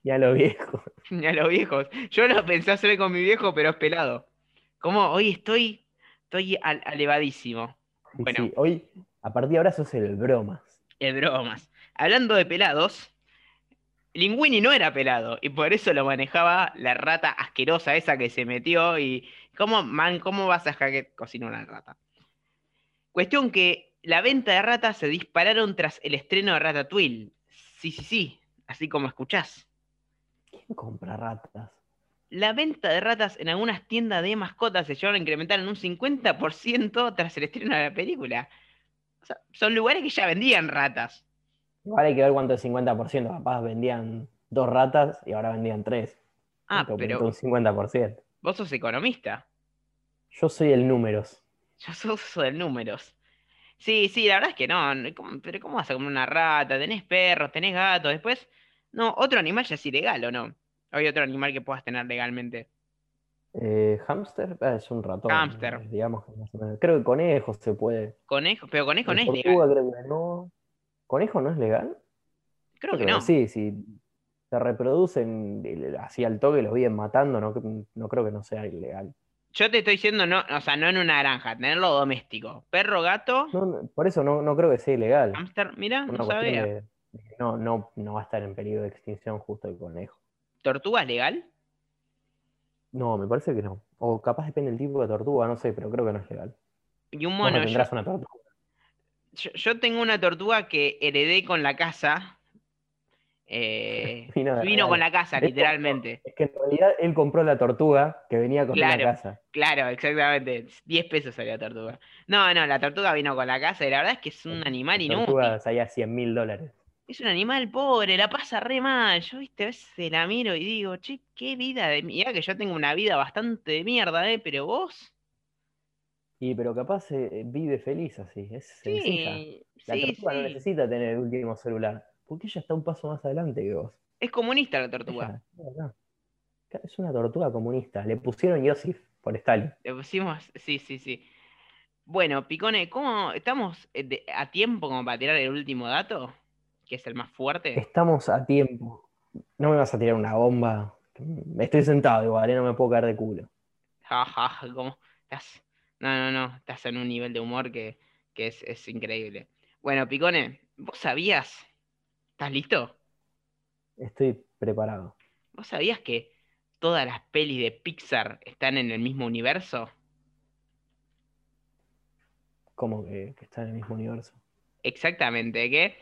y a los viejos. Y a los viejos. Yo lo pensé hacer con mi viejo, pero es pelado. Como hoy estoy, estoy al- elevadísimo. Sí, Bueno. sí, Hoy A partir de ahora sos el bromas. El bromas. Hablando de pelados, Linguini no era pelado y por eso lo manejaba la rata asquerosa esa que se metió y ¿cómo, man, cómo vas a dejar que cocine una rata? Cuestión que la venta de ratas se dispararon tras el estreno de Ratatouille. Sí, sí, sí, así como escuchás. ¿Quién compra ratas? La venta de ratas en algunas tiendas de mascotas se llevaron a incrementar en un 50% tras el estreno de la película. O sea, son lugares que ya vendían ratas. Igual hay que ver cuánto es 50%. Capaz vendían dos ratas y ahora vendían tres. Ah, pero un 50%. vos sos economista. Yo soy el números. Yo soy de números. Sí, sí, la verdad es que no. no, ¿cómo- pero ¿cómo vas a comer una rata? Tenés perros, tenés gatos. Después, no, otro animal ya es ilegal, ¿o no? ¿O hay otro animal que puedas tener legalmente? Eh, ¿Hámster? Ah, es un ratón. Hámster. eh, Digamos. Creo que conejo se puede. Conejo, pero conejo no es legal. creo que no. ¿Conejo no es legal? Creo que no. Sí, si se reproducen así al toque, los vienen matando, no, no creo que no sea ilegal. Yo te estoy diciendo, no, o sea, no en una granja, tenerlo doméstico. Perro, gato, No, no, por eso no, no creo que sea ilegal. hámster, mira, no sabía. de- no, no, no va a estar en peligro de extinción justo el conejo. ¿Tortuga es legal? No, me parece que no. O capaz depende del tipo de tortuga, no sé, pero creo que no es legal. Y un Vos no mono. Yo, tendrás una tortuga. yo- yo tengo una tortuga que heredé con la casa. <laughs> eh, Vino con la casa, literalmente. Es que en realidad él compró la tortuga que venía con Claro. la casa. Claro, exactamente. 10 pesos salió la tortuga. No, no, la tortuga vino con la casa y la verdad es que es un animal La inútil. tortuga salía 100 mil dólares. Es un animal pobre, la pasa re mal. Yo, viste, a veces la miro y digo, che, qué vida de mierda. que yo tengo una vida bastante de mierda, ¿eh? Pero vos. Y pero capaz eh, vive feliz así, es sencilla. Sí, La sí, tortuga no necesita tener el último celular, porque ella está un paso más adelante que vos. Es comunista la tortuga. Ella-. Es una tortuga comunista. Le pusieron Yosif por Stalin. Le pusimos, sí, sí, sí. Bueno, Picone, ¿cómo estamos eh, a tiempo como para tirar el último dato? Que es el más fuerte. Estamos a tiempo. No me vas a tirar una bomba. Estoy sentado igual, ¿eh? no me puedo caer de culo. Ja, ja, ja, ¿cómo? Estás. No, no, no. Estás en un nivel de humor que, que es, es increíble. Bueno, Picone, ¿vos sabías? ¿Estás listo? Estoy preparado. ¿Vos sabías que todas las pelis de Pixar están en el mismo universo? Como que, que está en el mismo universo. Exactamente, que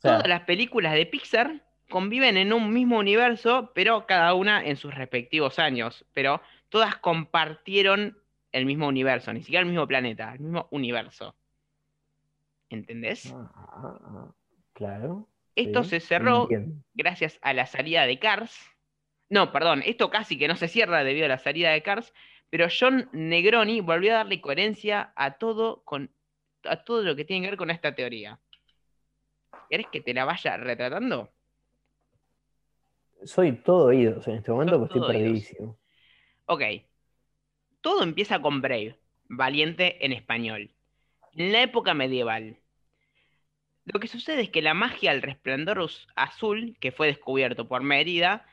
sea, todas las películas de Pixar conviven en un mismo universo, pero cada una en sus respectivos años. Pero todas compartieron el mismo universo, ni siquiera el mismo planeta, el mismo universo. ¿Entendés? ah, ah, ah, claro. Esto sí, se cerró gracias a la salida de Cars. No, perdón, esto casi que no se cierra debido a la salida de Cars, pero John Negroni volvió a darle coherencia a todo con a todo lo que tiene que ver con esta teoría. ¿Querés que te la vaya retratando? Soy todo oídos en este momento porque estoy perdidísimo. Ok. Todo empieza con Brave, valiente en español. En la época medieval. Lo que sucede es que la magia al resplandor azul, que fue descubierto por Mérida,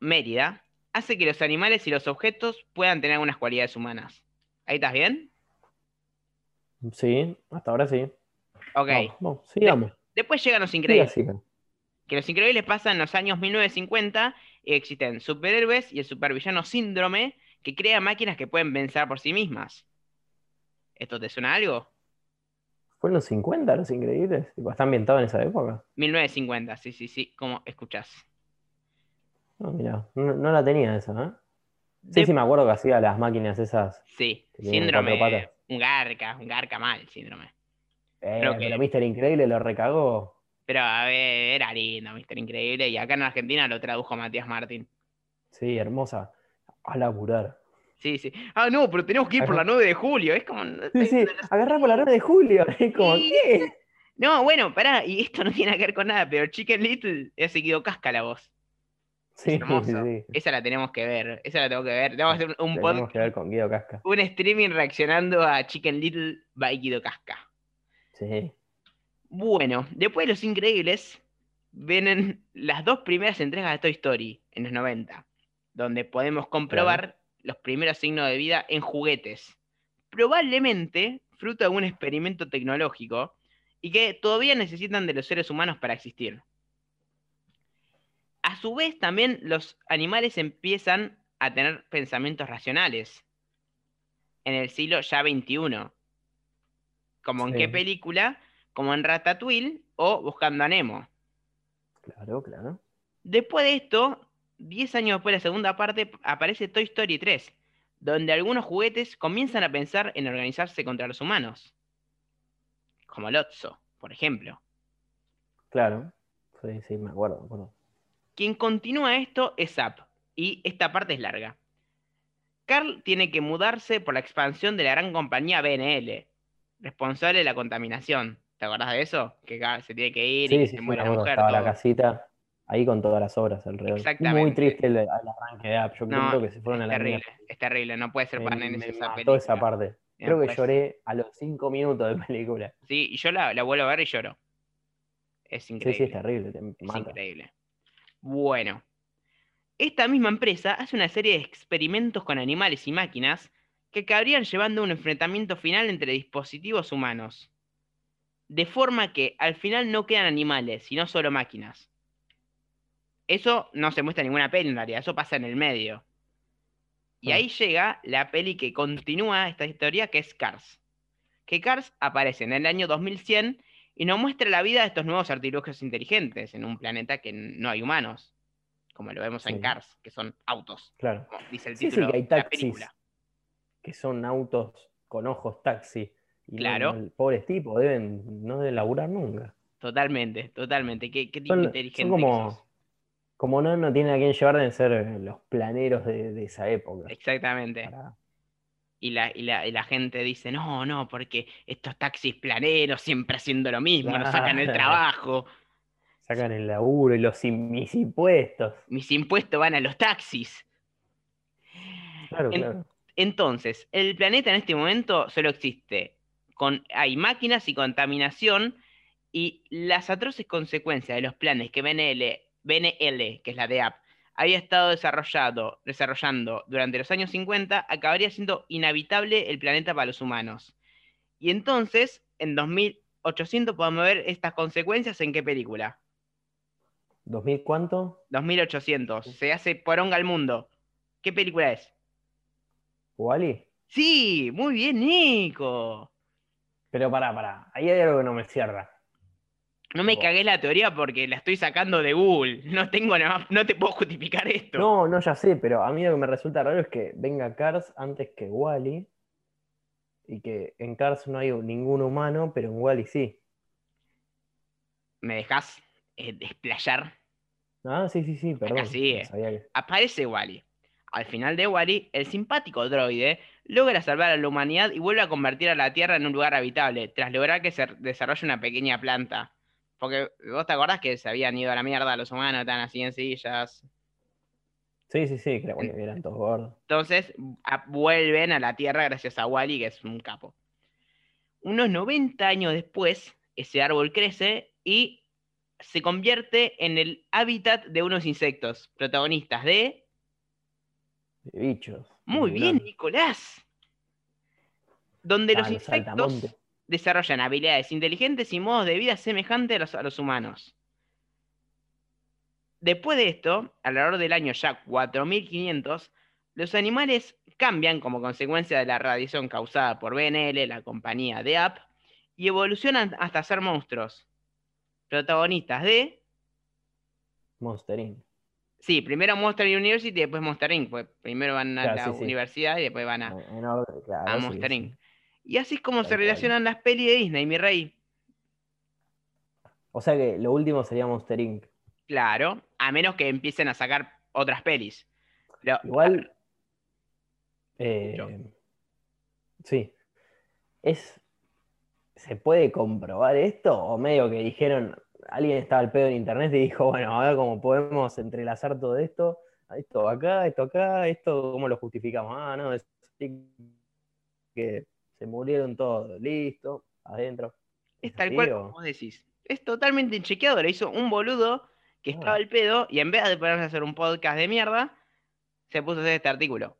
Mérida, hace que los animales y los objetos puedan tener algunas cualidades humanas. ¿Ahí estás bien? Sí, hasta ahora sí. Ok. Vamos, sigamos. Después llegan los increíbles. Que los increíbles pasan en los años 1950 y existen superhéroes y el supervillano síndrome que crea máquinas que pueden pensar por sí mismas. ¿Esto te suena a algo? ¿Fue en los 50 los increíbles? ¿Está ambientado en esa época? 1950, sí, sí, sí, como escuchás. No, mira, no, no la tenía esa, ¿eh? Sí, De- sí, me acuerdo que hacía las máquinas esas. Sí, síndrome, un garca, un garca mal, síndrome. Eh, Creo que- pero Mr. Increíble lo recagó. Pero a ver, era lindo, Mister Increíble, y acá en Argentina lo tradujo Matías Martín. Sí, hermosa. A laburar. Sí, sí. Ah, no, pero tenemos que ir por la 9 de julio, es como... Sí, sí, agarrá por la rama de Julio. <laughs> Es como, Sí. ¿qué? No, bueno, pará, y esto no tiene que ver con nada, pero Chicken Little es seguido casca la voz. Sí, Es hermoso. sí. Esa la tenemos que ver, esa la tengo que ver. Tenemos que hacer un, Tenemos podcast, que ver con Guido Casca. un streaming reaccionando a Chicken Little by Guido Casca. Sí. Bueno, después de Los Increíbles, vienen las dos primeras entregas de Toy Story en los 90, donde podemos comprobar los primeros signos de vida en juguetes. Probablemente fruto de un experimento tecnológico y que todavía necesitan de los seres humanos para existir. A su vez, también los animales empiezan a tener pensamientos racionales en el siglo ya XXI. Como en qué película, como en Ratatouille o Buscando a Nemo. Claro, claro. Después de esto, 10 años después de la segunda parte, aparece Toy Story 3, donde algunos juguetes comienzan a pensar en organizarse contra los humanos. Como Lotso, por ejemplo. Claro. Sí, sí, me acuerdo, me acuerdo. Quien continúa esto es Zapp, y esta parte es larga. Carl tiene que mudarse por la expansión de la gran compañía BNL, responsable de la contaminación. ¿Te acordás de eso? Que se tiene que ir y Sí, que sí, se sí, muere la mujer. Estaba la todo. casita ahí con todas las obras alrededor. Exactamente. Muy triste el, el arranque de App. Yo No, creo que se fueron a es la terrible, es terrible, no puede ser para me esa película. esa parte. Creo que lloré a los cinco minutos de <laughs> película. Sí, y yo la, la vuelvo a ver y lloro. Es Sí, increíble. sí, es terrible. Te Es mata. increíble. Bueno, esta misma empresa hace una serie de experimentos con animales y máquinas que acabarían llevando a un enfrentamiento final entre dispositivos humanos. De forma que al final no quedan animales, sino solo máquinas. Eso no se muestra en ninguna peli en realidad, eso pasa en el medio. Y Ah. ahí llega la peli que continúa esta historia, que es Cars. Que Cars aparece en el año 2100 y nos muestra la vida de estos nuevos artilugios inteligentes en un planeta que no hay humanos, como lo vemos en. Cars, que son autos, Claro. como dice el Sí, sí, título que hay de la película. Que son autos con ojos taxi. Y Claro. no, pobres tipos deben, no deben laburar nunca. Totalmente, totalmente. Qué, qué tipo Son, inteligente son que como, sos. como no, no tienen a quién llevar, deben ser eh, los planeros de, de esa época. Exactamente. Para- Y la, y, la, y la gente dice, no, no, porque estos taxis planeros siempre haciendo lo mismo, nos sacan el Claro. trabajo, Sacan el laburo y los mis impuestos. mis impuestos van a los taxis. Claro, En- claro. Entonces, el planeta en este momento solo existe. Con, hay máquinas y contaminación y las atroces consecuencias de los planes que BNL, BNL que es la de App, había estado desarrollado, desarrollando durante los años 50, acabaría siendo inhabitable el planeta para los humanos. Y entonces, en 2800 podemos ver estas consecuencias en qué película. ¿2000 cuánto? 2800. Se hace poronga al mundo. ¿Qué película es? ¿Wally? Sí, muy bien, Nico. Pero pará, pará. Ahí hay algo que no me cierra. No me cagué la teoría porque la estoy sacando de Google. No tengo nada más- no te puedo justificar esto. No, no, ya sé, pero a mí lo que me resulta raro es que venga Cars antes que Wally. Y que en Cars no hay ningún humano, pero en Wally sí. ¿Me dejas eh, desplayar? Ah, sí, sí, sí, perdón. no sabía que- Aparece Wally. Al final de Wally, el simpático droide logra salvar a la humanidad y vuelve a convertir a la Tierra en un lugar habitable, tras lograr que se desarrolle una pequeña planta. Porque vos te acordás que se habían ido a la mierda los humanos, estaban así en sillas. Sí, sí, sí, creo que eran todos gordos. Entonces a- vuelven a la Tierra gracias a Wally, que es un capo. Unos 90 años después, ese árbol crece y se convierte en el hábitat de unos insectos, protagonistas de... De bichos. Muy bien. Nicolás. Donde Ah, los los insectos saltamontes. desarrollan habilidades inteligentes y modos de vida semejantes a los, a los humanos. Después de esto, alrededor del año ya 4500, los animales cambian como consecuencia de la radiación causada por BNL, la compañía de App, y evolucionan hasta ser monstruos. Protagonistas de, Monster Inc. sí, primero Monster University y después Monster Inc. Pues primero van a Claro, la sí, sí. universidad y después van a, claro, Monster sí. Inc. Y así es como se relacionan las pelis de Disney, mi rey. O sea que lo último sería Monster Inc. Claro, a menos que empiecen a sacar otras pelis. Pero, Igual. eh, sí. Es. ¿Se puede comprobar esto? O medio que dijeron. Alguien estaba al pedo en internet y dijo, bueno, a ver cómo podemos entrelazar todo esto. Esto acá, esto acá, esto, ¿cómo lo justificamos? Ah, no, es que se murieron todos, listo, adentro. Es ¿Es tal cual o- como decís. Es totalmente inchequeado. Le hizo un boludo que Ah. estaba al pedo y en vez de ponerse a hacer un podcast de mierda, se puso a hacer este artículo.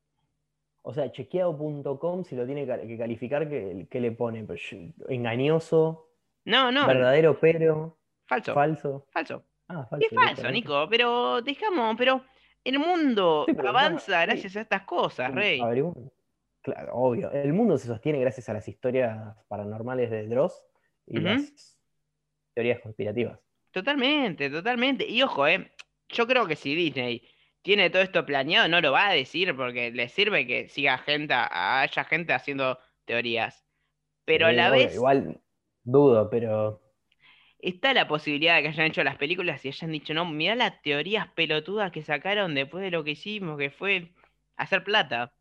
O sea, chequeado.com, si lo tiene que calificar, ¿qué, le pone? Engañoso. No, no. Verdadero, pero. Falso. Falso. Falso. Ah, falso. Es falso, Nico, pero dejamos, pero el mundo avanza gracias a estas cosas, Rey. Claro, obvio. El mundo se sostiene gracias a las historias paranormales de Dross y las teorías conspirativas. Totalmente, totalmente. Y ojo, eh, yo creo que si Disney tiene todo esto planeado, no lo va a decir porque le sirve que siga gente, haya gente haciendo teorías. Pero a la vez. Igual dudo, pero. Está la posibilidad de que hayan hecho las películas y hayan dicho, no, mira las teorías pelotudas que sacaron después de lo que hicimos, que fue hacer plata.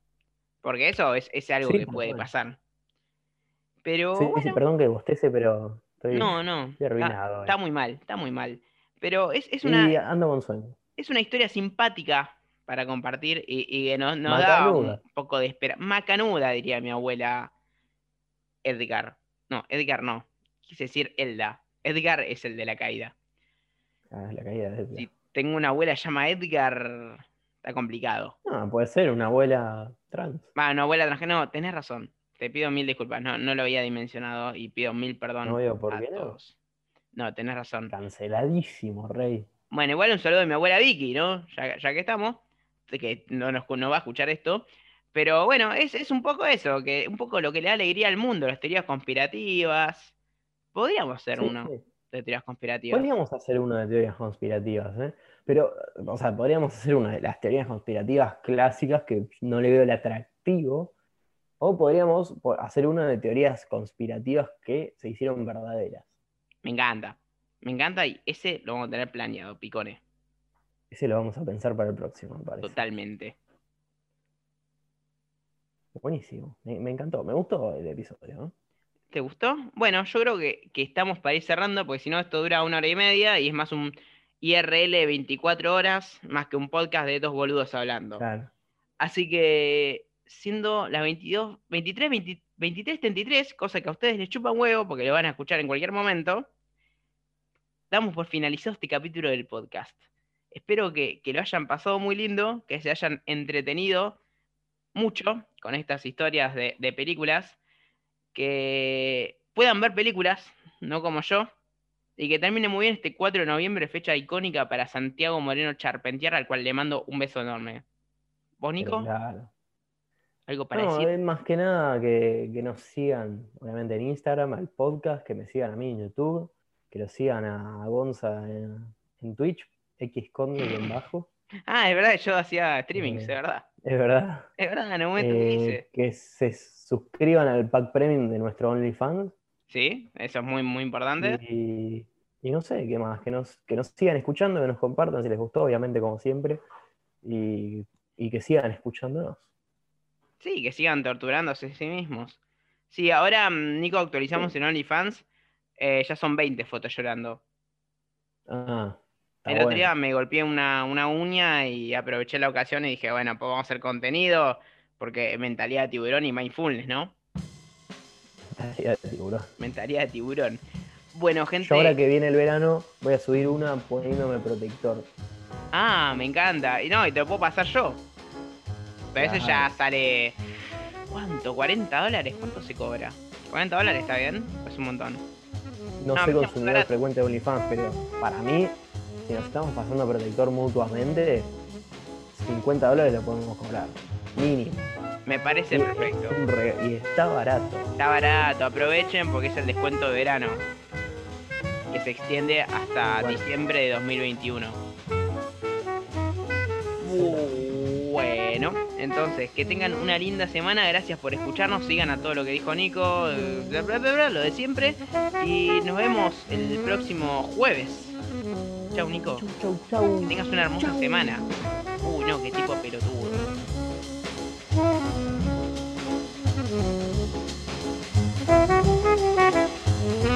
Porque eso es, algo que puede pasar. Pero. Sí, perdón que bostece, pero. Estoy, no, no. arruinado. Está, muy mal, está muy mal. Pero es, es una. ando con sueño es una historia simpática para compartir y, que nos, da un poco de espera. Macanuda, diría mi abuela Edgar. No, Edgar no. Quise decir Elda. Edgar es el de la caída. Ah, la caída de Edgar. Si tengo una abuela llama Edgar, está complicado. No, puede ser una abuela trans. Ah, una abuela trans. No, tenés razón. Te pido mil disculpas. No, no lo había dimensionado y pido mil perdón no veo por qué todos. No, tenés razón. Canceladísimo, Rey. Bueno, igual un saludo de mi abuela Vicky, ¿no? Ya, que estamos, que no, nos, no va a escuchar esto. Pero bueno, es, un poco eso, que un poco lo que le da alegría al mundo, las teorías conspirativas. Podríamos hacer uno de teorías conspirativas. Podríamos hacer uno de teorías conspirativas, ¿eh? Pero, o sea, podríamos hacer una de las teorías conspirativas clásicas que no le veo el atractivo. O podríamos hacer una de teorías conspirativas que se hicieron verdaderas. Me encanta. Me encanta y ese lo vamos a tener planeado, Picone. Ese lo vamos a pensar para el próximo, me parece. Totalmente. Buenísimo, me, encantó, me gustó el episodio. ¿Te gustó? Bueno, yo creo que, estamos para ir cerrando, porque si no, esto dura una hora y media y es más un IRL 24 horas, más que un podcast de dos boludos hablando. Claro. Así que, siendo las 22, 23, 23, 33, cosa que a ustedes les chupa un huevo porque lo van a escuchar en cualquier momento damos por finalizado este capítulo del podcast. Espero que, lo hayan pasado muy lindo, que se hayan entretenido mucho con estas historias de, películas, que puedan ver películas, no como yo, y que termine muy bien este 4 de noviembre, fecha icónica para Santiago Moreno Charpentier, al cual le mando un beso enorme. ¿Vos, Nico? Claro. ¿Algo para decir? más que nada que, que, nos sigan, obviamente, en Instagram, al podcast, que me sigan a mí en YouTube, que lo sigan a Gonza en, Twitch, X Conde en bajo. <laughs> Ah, es verdad, yo hacía streamings, es verdad. Es verdad. Es verdad, en el momento que hice. Eh, que se suscriban al pack premium de nuestro OnlyFans. Sí, eso es muy, muy importante. Y, no sé, ¿qué más? Que nos, que nos sigan escuchando, que nos compartan si les gustó, obviamente, como siempre. Y, que sigan escuchándonos. Sí, que sigan torturándose a sí mismos. Sí, ahora, mm, Nico, actualizamos en OnlyFans eh, ya son 20 fotos llorando. Ah, el otro día me golpeé una, uña y aproveché la ocasión y dije, bueno, pues vamos a hacer contenido, porque mentalidad de tiburón y mindfulness, ¿no? Mentalidad de tiburón. Mentalidad de tiburón. Bueno, gente. ahora que viene el verano, voy a subir una poniéndome protector. Ah, me encanta. Y no, y te lo puedo pasar yo. Pero eso ya sale. ¿Cuánto? ¿40 dólares? ¿Cuánto se cobra? ¿40 dólares está bien? Es un montón. No, soy consumidor frecuente de OnlyFans, pero para mí, si nos estamos pasando protector mutuamente, 50 dólares lo podemos cobrar. Mínimo. Me parece perfecto. y está barato. Está barato, aprovechen porque es el descuento de verano. Que se extiende hasta diciembre de 2021. Bueno, entonces, que tengan una linda semana. Gracias por escucharnos. Sigan a todo lo que dijo Nico, lo de siempre. Y nos vemos el próximo jueves. Chau, Nico. Chau, chau, Que tengas una hermosa semana. Uy, no, qué tipo pelotudo. Mm-hmm.